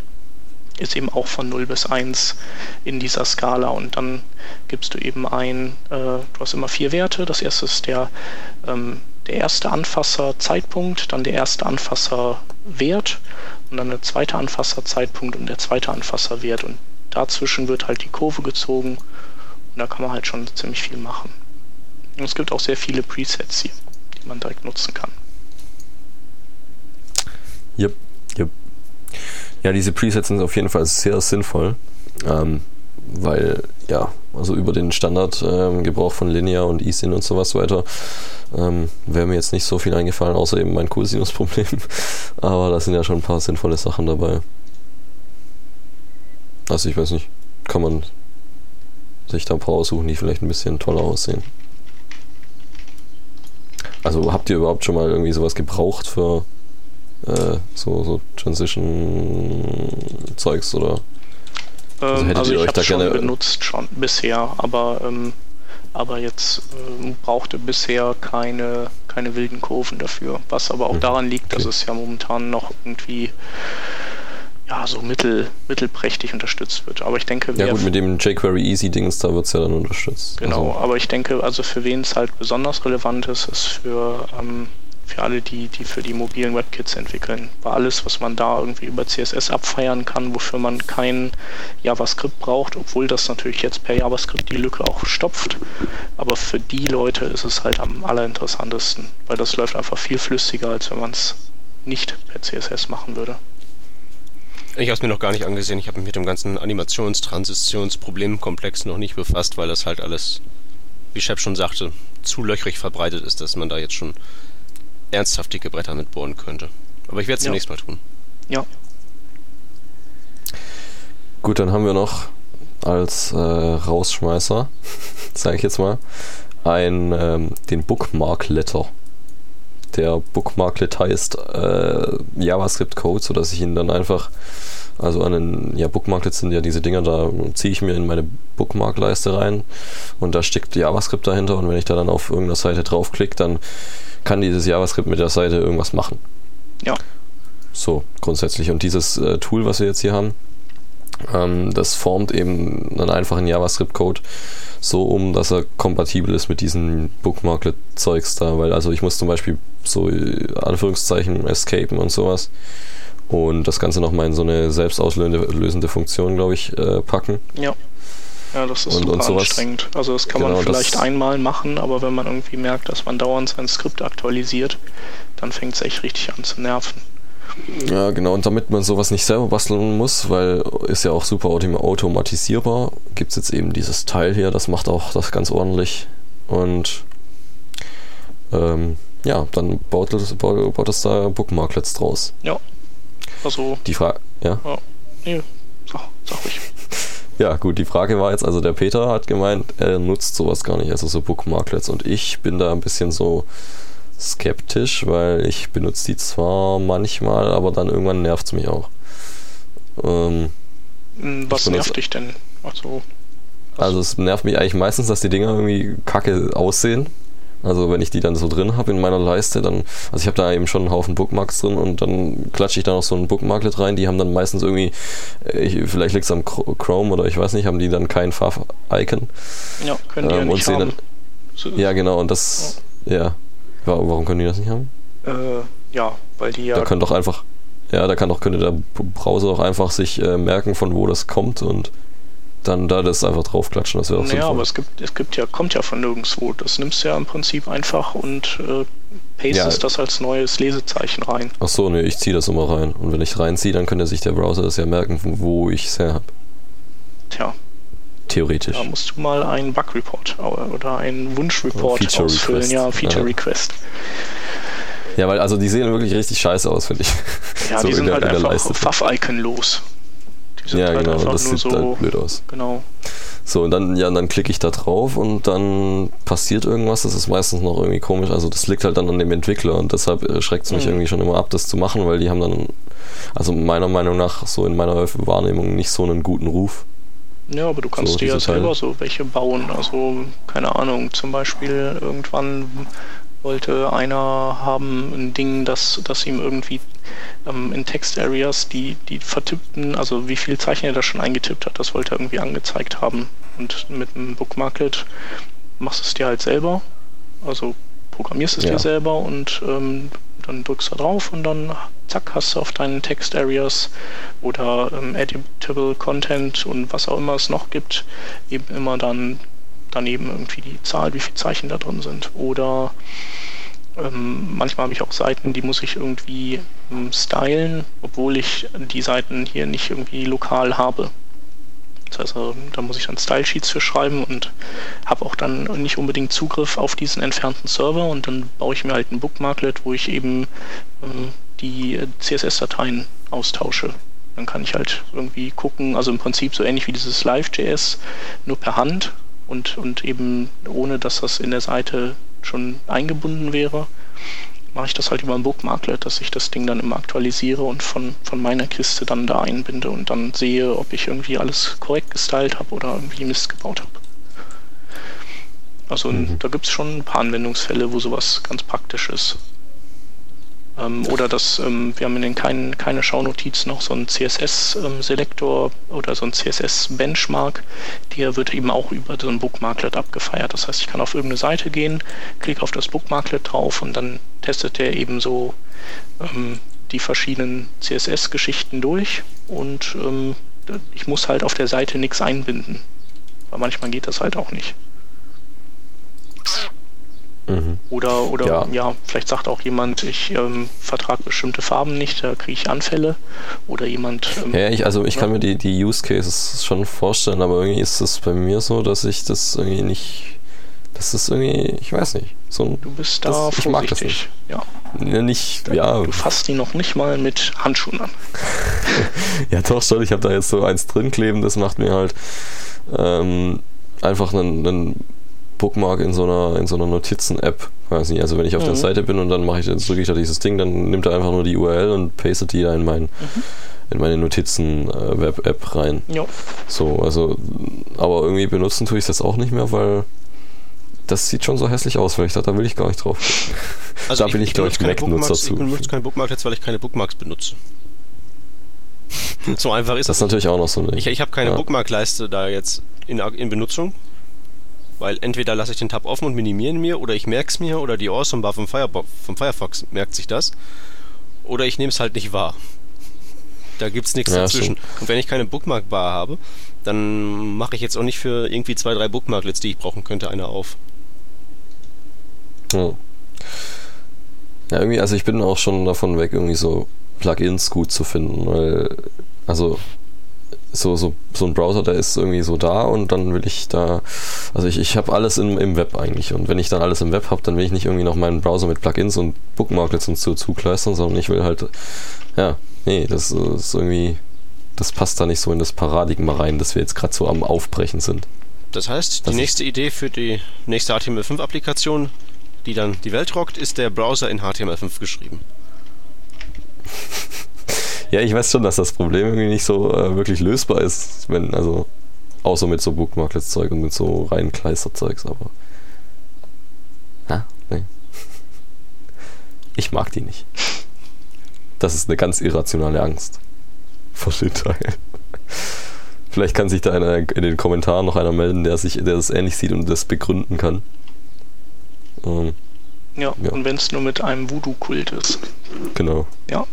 ist eben auch von 0 bis 1 in dieser Skala und dann gibst du eben ein, äh, du hast immer vier Werte. Das erste ist der, ähm, der erste Anfasserzeitpunkt, dann der erste Anfasserwert und dann der zweite Anfasserzeitpunkt und der zweite Anfasserwert und dazwischen wird halt die Kurve gezogen und da kann man halt schon ziemlich viel machen. Und es gibt auch sehr viele Presets hier, die man direkt nutzen kann. Yep. Ja, diese Presets sind auf jeden Fall sehr sinnvoll, ähm, weil ja, also über den Standardgebrauch ähm, von Linear und eSyn und sowas weiter ähm, wäre mir jetzt nicht so viel eingefallen, außer eben mein Cosinus-Problem. Aber da sind ja schon ein paar sinnvolle Sachen dabei. Also ich weiß nicht, kann man sich da ein paar aussuchen, die vielleicht ein bisschen toller aussehen. Also habt ihr überhaupt schon mal irgendwie sowas gebraucht für äh, so, so Transition-Zeugs oder? Also, ähm, also ich habe schon gerne benutzt schon bisher, aber ähm, aber jetzt ähm, brauchte bisher keine keine wilden Kurven dafür, was aber auch mhm. daran liegt, dass okay. es ja momentan noch irgendwie ja, so mittel, mittelprächtig unterstützt wird. Aber ich denke, ja gut, mit dem jQuery Easy Dings, da wird es ja dann unterstützt. Genau, also. aber ich denke, also für wen es halt besonders relevant ist, ist für ähm, für alle, die, die für die mobilen WebKits entwickeln. Weil alles, was man da irgendwie über CSS abfeiern kann, wofür man kein JavaScript braucht, obwohl das natürlich jetzt per JavaScript die Lücke auch stopft. Aber für die Leute ist es halt am allerinteressantesten, weil das läuft einfach viel flüssiger, als wenn man es nicht per CSS machen würde. Ich habe es mir noch gar nicht angesehen. Ich habe mich mit dem ganzen Animations-Transitionsproblemkomplex noch nicht befasst, weil das halt alles, wie Shep schon sagte, zu löchrig verbreitet ist, dass man da jetzt schon ernsthaft dicke Bretter mitbohren könnte. Aber ich werde es ja. demnächst mal tun. Ja. Gut, dann haben wir noch als äh, Rausschmeißer, sage ich jetzt mal, ein, ähm, den Bookmark-Letter. Der Bookmarklet heißt äh, JavaScript-Code, sodass ich ihn dann einfach, also an den, ja, Bookmarklets sind ja diese Dinger, da ziehe ich mir in meine Bookmark-Leiste rein und da steckt JavaScript dahinter und wenn ich da dann auf irgendeiner Seite draufklicke, dann kann dieses JavaScript mit der Seite irgendwas machen. Ja. So, grundsätzlich. Und dieses äh, Tool, was wir jetzt hier haben, das formt eben einen einfachen JavaScript-Code so um, dass er kompatibel ist mit diesen Bookmarklet-Zeugs da, weil also ich muss zum Beispiel so äh, Anführungszeichen escapen und sowas und das Ganze nochmal in so eine selbstauslösende Funktion, glaube ich, äh, packen. Ja. Ja, das ist und, super und sowas. anstrengend. Also das kann genau, man vielleicht einmal machen, aber wenn man irgendwie merkt, dass man dauernd sein Skript aktualisiert, dann fängt es echt richtig an zu nerven. Ja, genau. Und damit man sowas nicht selber basteln muss, weil ist ja auch super automatisierbar, gibt es jetzt eben dieses Teil hier, das macht auch das ganz ordentlich. Und ähm, ja, dann baut es, baut, baut es da Bookmarklets draus. Ja. Also. Die Frage. Ja. ja. Nee, sag, sag ruhig. Ja, gut, die Frage war jetzt, also der Peter hat gemeint, er nutzt sowas gar nicht, also so Bookmarklets. Und ich bin da ein bisschen so skeptisch, weil ich benutze die zwar manchmal, aber dann irgendwann nervt es mich auch. Ähm, hm, Was nervt dich denn? Ach so. Also es nervt mich eigentlich meistens, dass die Dinger irgendwie kacke aussehen. Also wenn ich die dann so drin habe in meiner Leiste, dann, also ich habe da eben schon einen Haufen Bookmarks drin und dann klatsche ich da noch so ein Bookmarklet rein. Die haben dann meistens irgendwie, äh, ich, vielleicht liegt es am Chrome oder ich weiß nicht, haben die dann kein Fav-Icon. Ja, können die ähm, ja nicht haben. Dann, ja, genau, und das, ja. ja. Warum können die das nicht haben? Äh, ja, weil die ja. Da können doch einfach, ja, da kann doch, könnte der Browser auch einfach sich äh, merken, von wo das kommt und dann da das einfach draufklatschen. Das wäre auch Naja, aber es gibt, es gibt ja, kommt ja von nirgendwo. Das nimmst du ja im Prinzip einfach und äh, pastest ja. das als neues Lesezeichen rein. Ach so, ne, ich ziehe das immer rein. Und wenn ich reinziehe, dann könnte sich der Browser das ja merken, wo ich es her habe. Tja. Theoretisch. Da musst du mal einen Bug-Report oder einen Wunsch-Report oh, ausfüllen. Request. Ja, Feature-Request. Ja. ja, weil also die sehen wirklich richtig scheiße aus, finde ich. Ja, so die sind der, halt einfach Pfaff-Icon los ja, halt genau, das sieht so, halt blöd aus. Genau. So, und dann, ja, dann klicke ich da drauf und dann passiert irgendwas. Das ist meistens noch irgendwie komisch. Also das liegt halt dann an dem Entwickler und deshalb schreckt es mich mhm. irgendwie schon immer ab, das zu machen, weil die haben dann, also meiner Meinung nach, so in meiner Wahrnehmung nicht so einen guten Ruf. Ja, aber du kannst so, dir ja selber Teile. so welche bauen. Also, keine Ahnung, zum Beispiel irgendwann wollte einer haben ein Ding, das, das ihm irgendwie ähm, in Text-Areas die, die vertippten, also wie viel Zeichen er da schon eingetippt hat, das wollte er irgendwie angezeigt haben. Und mit einem Bookmarklet machst du es dir halt selber. Also programmierst es ja. dir selber und ähm, dann drückst du drauf und dann zack, hast du auf deinen Text-Areas oder ähm, Editable Content und was auch immer es noch gibt, eben immer dann daneben irgendwie die Zahl, wie viele Zeichen da drin sind. Oder ähm, manchmal habe ich auch Seiten, die muss ich irgendwie ähm, stylen, obwohl ich die Seiten hier nicht irgendwie lokal habe. Das heißt, äh, da muss ich dann Style-Sheets für schreiben und habe auch dann nicht unbedingt Zugriff auf diesen entfernten Server und dann baue ich mir halt ein Bookmarklet, wo ich eben ähm, die CSS-Dateien austausche. Dann kann ich halt irgendwie gucken, also im Prinzip so ähnlich wie dieses Live.js, nur per Hand und, und eben ohne, dass das in der Seite schon eingebunden wäre mache ich das halt über ein Bookmarklet, dass ich das Ding dann immer aktualisiere und von, von meiner Kiste dann da einbinde und dann sehe, ob ich irgendwie alles korrekt gestylt habe oder irgendwie Mist gebaut habe. Also mhm. da gibt es schon ein paar Anwendungsfälle, wo sowas ganz praktisch ist. Ähm, oder dass ähm, wir haben in den kein, keine Schaunotiz noch so einen CSS-Selektor ähm, oder so einen CSS-Benchmark. Der wird eben auch über so ein Bookmarklet abgefeiert. Das heißt, ich kann auf irgendeine Seite gehen, klicke auf das Bookmarklet drauf und dann testet der eben so ähm, die verschiedenen CSS-Geschichten durch und ähm, ich muss halt auf der Seite nichts einbinden. Weil manchmal geht das halt auch nicht. Mhm. Oder, oder ja. ja. vielleicht sagt auch jemand, ich ähm, vertrage bestimmte Farben nicht, da kriege ich Anfälle. Oder jemand. Ähm, ja, ich, also ich ja. kann mir die, die Use Cases schon vorstellen, aber irgendwie ist es bei mir so, dass ich das irgendwie nicht. Das ist irgendwie, ich weiß nicht. So ein, du bist da das, vorsichtig. Ich mag das nicht. Ja. ja nicht, ja. Du fasst die noch nicht mal mit Handschuhen an. ja, doch schon. Ich habe da jetzt so eins drin kleben, das macht mir halt ähm, einfach einen, einen Bookmark in so einer, in so einer Notizen-App. Also wenn ich auf mhm. der Seite bin und dann mache ich, drücke ich da dieses Ding, dann nimmt er einfach nur die URL und pastet die da in mein, mhm. in meine Notizen-Web-App äh, rein. Jo. So, also, aber irgendwie benutzen tue ich das auch nicht mehr, weil das sieht schon so hässlich aus, weil ich dachte, da will ich gar nicht drauf. Also da bin ich, ich glaube ich, Mac-Nutzer zu. Ich benutze keine Bookmarks jetzt, weil ich keine Bookmarks benutze. so einfach ist das. Das ist natürlich auch noch so eine. Ich, ich habe keine ja. Bookmark-Leiste da jetzt in, in Benutzung. Weil entweder lasse ich den Tab offen und minimiere ihn mir, oder ich merke es mir, oder die Awesome Bar vom, Firebo vom Firefox merkt sich das. Oder ich nehme es halt nicht wahr. Da gibt es nichts ja, dazwischen. Stimmt. Und wenn ich keine Bookmark-Bar habe, dann mache ich jetzt auch nicht für irgendwie zwei, drei Bookmarklets, die ich brauchen könnte, eine auf. Ja. ja, irgendwie, also ich bin auch schon davon weg, irgendwie so Plugins gut zu finden, weil, also so, so, so ein Browser, der ist irgendwie so da und dann will ich da, also ich, ich habe alles im, im Web eigentlich und wenn ich dann alles im Web habe, dann will ich nicht irgendwie noch meinen Browser mit Plugins und Bookmarklets und so zukleistern, sondern ich will halt, ja, nee, das ist irgendwie, das passt da nicht so in das Paradigma rein, dass wir jetzt gerade so am Aufbrechen sind. Das heißt, die das nächste Idee für die nächste HTML5-Applikation, die dann die Welt rockt, ist der Browser in HTML5 geschrieben. Ja, ich weiß schon, dass das Problem irgendwie nicht so äh, wirklich lösbar ist, wenn, also, außer mit so Bookmarklets-Zeug und mit so rein Kleister-Zeugs, aber. Ja, nee. Ich mag die nicht. Das ist eine ganz irrationale Angst vor den Teil. Vielleicht kann sich da einer in den Kommentaren noch einer melden, der sich, der das ähnlich sieht und das begründen kann. Ähm, ja, ja, und wenn es nur mit einem Voodoo-Kult ist. Genau. Ja,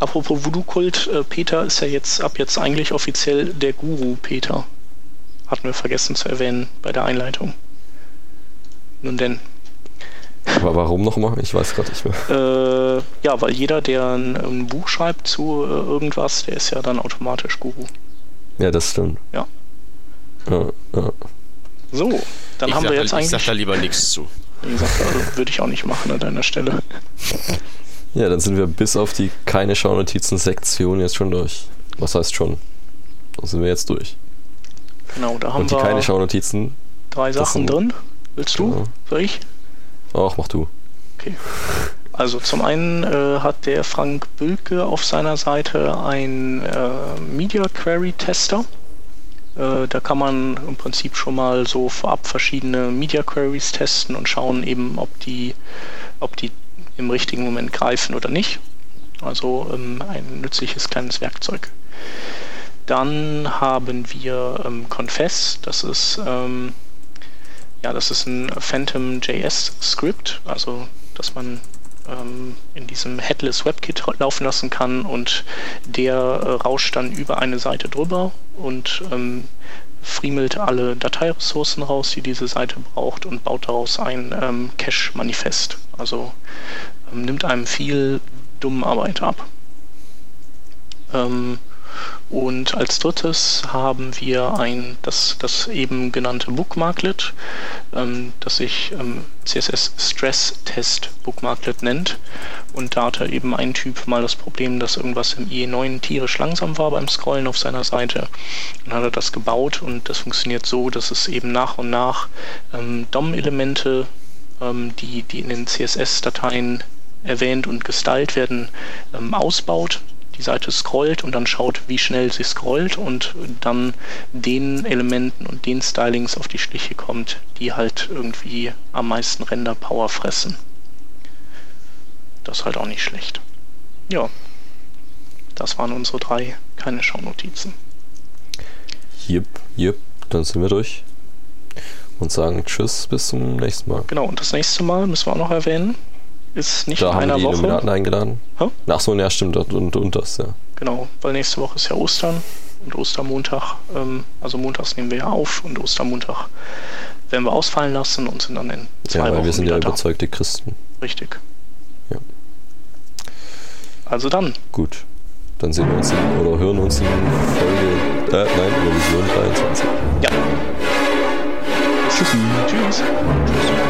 Apropos Voodoo-Kult, äh, Peter ist ja jetzt ab jetzt eigentlich offiziell der Guru Peter. Hatten wir vergessen zu erwähnen bei der Einleitung. Nun denn. Aber warum nochmal? Ich weiß gerade nicht mehr. Äh, ja, weil jeder, der ein, ein Buch schreibt zu äh, irgendwas, der ist ja dann automatisch Guru. Ja, das stimmt. Ja. ja, ja. So, dann ich haben wir jetzt eigentlich. Ich sag da lieber nichts zu. Wie gesagt, also, würde ich auch nicht machen an deiner Stelle. Ja, dann sind wir bis auf die keine Schaunotizen-Sektion jetzt schon durch. Was heißt schon? Dann sind wir jetzt durch. Genau, da haben Und die wir keine Schaunotizen. drei Sachen sind- drin. Willst du? Genau. Soll ich? Ach, mach du. Okay. Also zum einen äh, hat der Frank Bülke auf seiner Seite ein äh, Media Query Tester. Äh, da kann man im Prinzip schon mal so vorab verschiedene Media Queries testen und schauen eben, ob die, ob die im richtigen Moment greifen oder nicht. Also ähm, ein nützliches kleines Werkzeug. Dann haben wir ähm, Confess, das ist ähm, ja, das ist ein Phantom JS Script, also dass man ähm, in diesem Headless WebKit laufen lassen kann und der äh, rauscht dann über eine Seite drüber und ähm, friemelt alle Dateiressourcen raus, die diese Seite braucht und baut daraus ein ähm, Cache-Manifest. Also ähm, nimmt einem viel Dummarbeit ab. Ähm, und als drittes haben wir ein, das, das eben genannte Bookmarklet, ähm, das sich ähm, CSS Stress Test Bookmarklet nennt. Und da hatte eben ein Typ mal das Problem, dass irgendwas im IE9 tierisch langsam war beim Scrollen auf seiner Seite. Dann hat er das gebaut und das funktioniert so, dass es eben nach und nach ähm, DOM-Elemente, ähm, die, die in den CSS-Dateien erwähnt und gestylt werden, ähm, ausbaut die Seite scrollt und dann schaut, wie schnell sie scrollt und dann den Elementen und den Stylings auf die Schliche kommt, die halt irgendwie am meisten Render-Power fressen. Das ist halt auch nicht schlecht. Ja, das waren unsere drei keine Schaunotizen. Jep, jep, dann sind wir durch. Und sagen Tschüss, bis zum nächsten Mal. Genau, und das nächste Mal müssen wir auch noch erwähnen, ist nicht Da in haben einer die Woche. Illuminaten eingeladen. Hä? Ach so, ja, stimmt. Und, und, das, ja. Genau, weil nächste Woche ist ja Ostern und Ostermontag, ähm, also montags nehmen wir ja auf und Ostermontag werden wir ausfallen lassen und sind dann in zwei Ja, weil Wochen wir sind ja da. überzeugte Christen. Richtig. Ja. Also dann, Gut. Dann sehen wir uns in, oder hören uns in Folge, äh, nein, in der Vision 23. ja. Tschüss. Tschüss. Tschüss.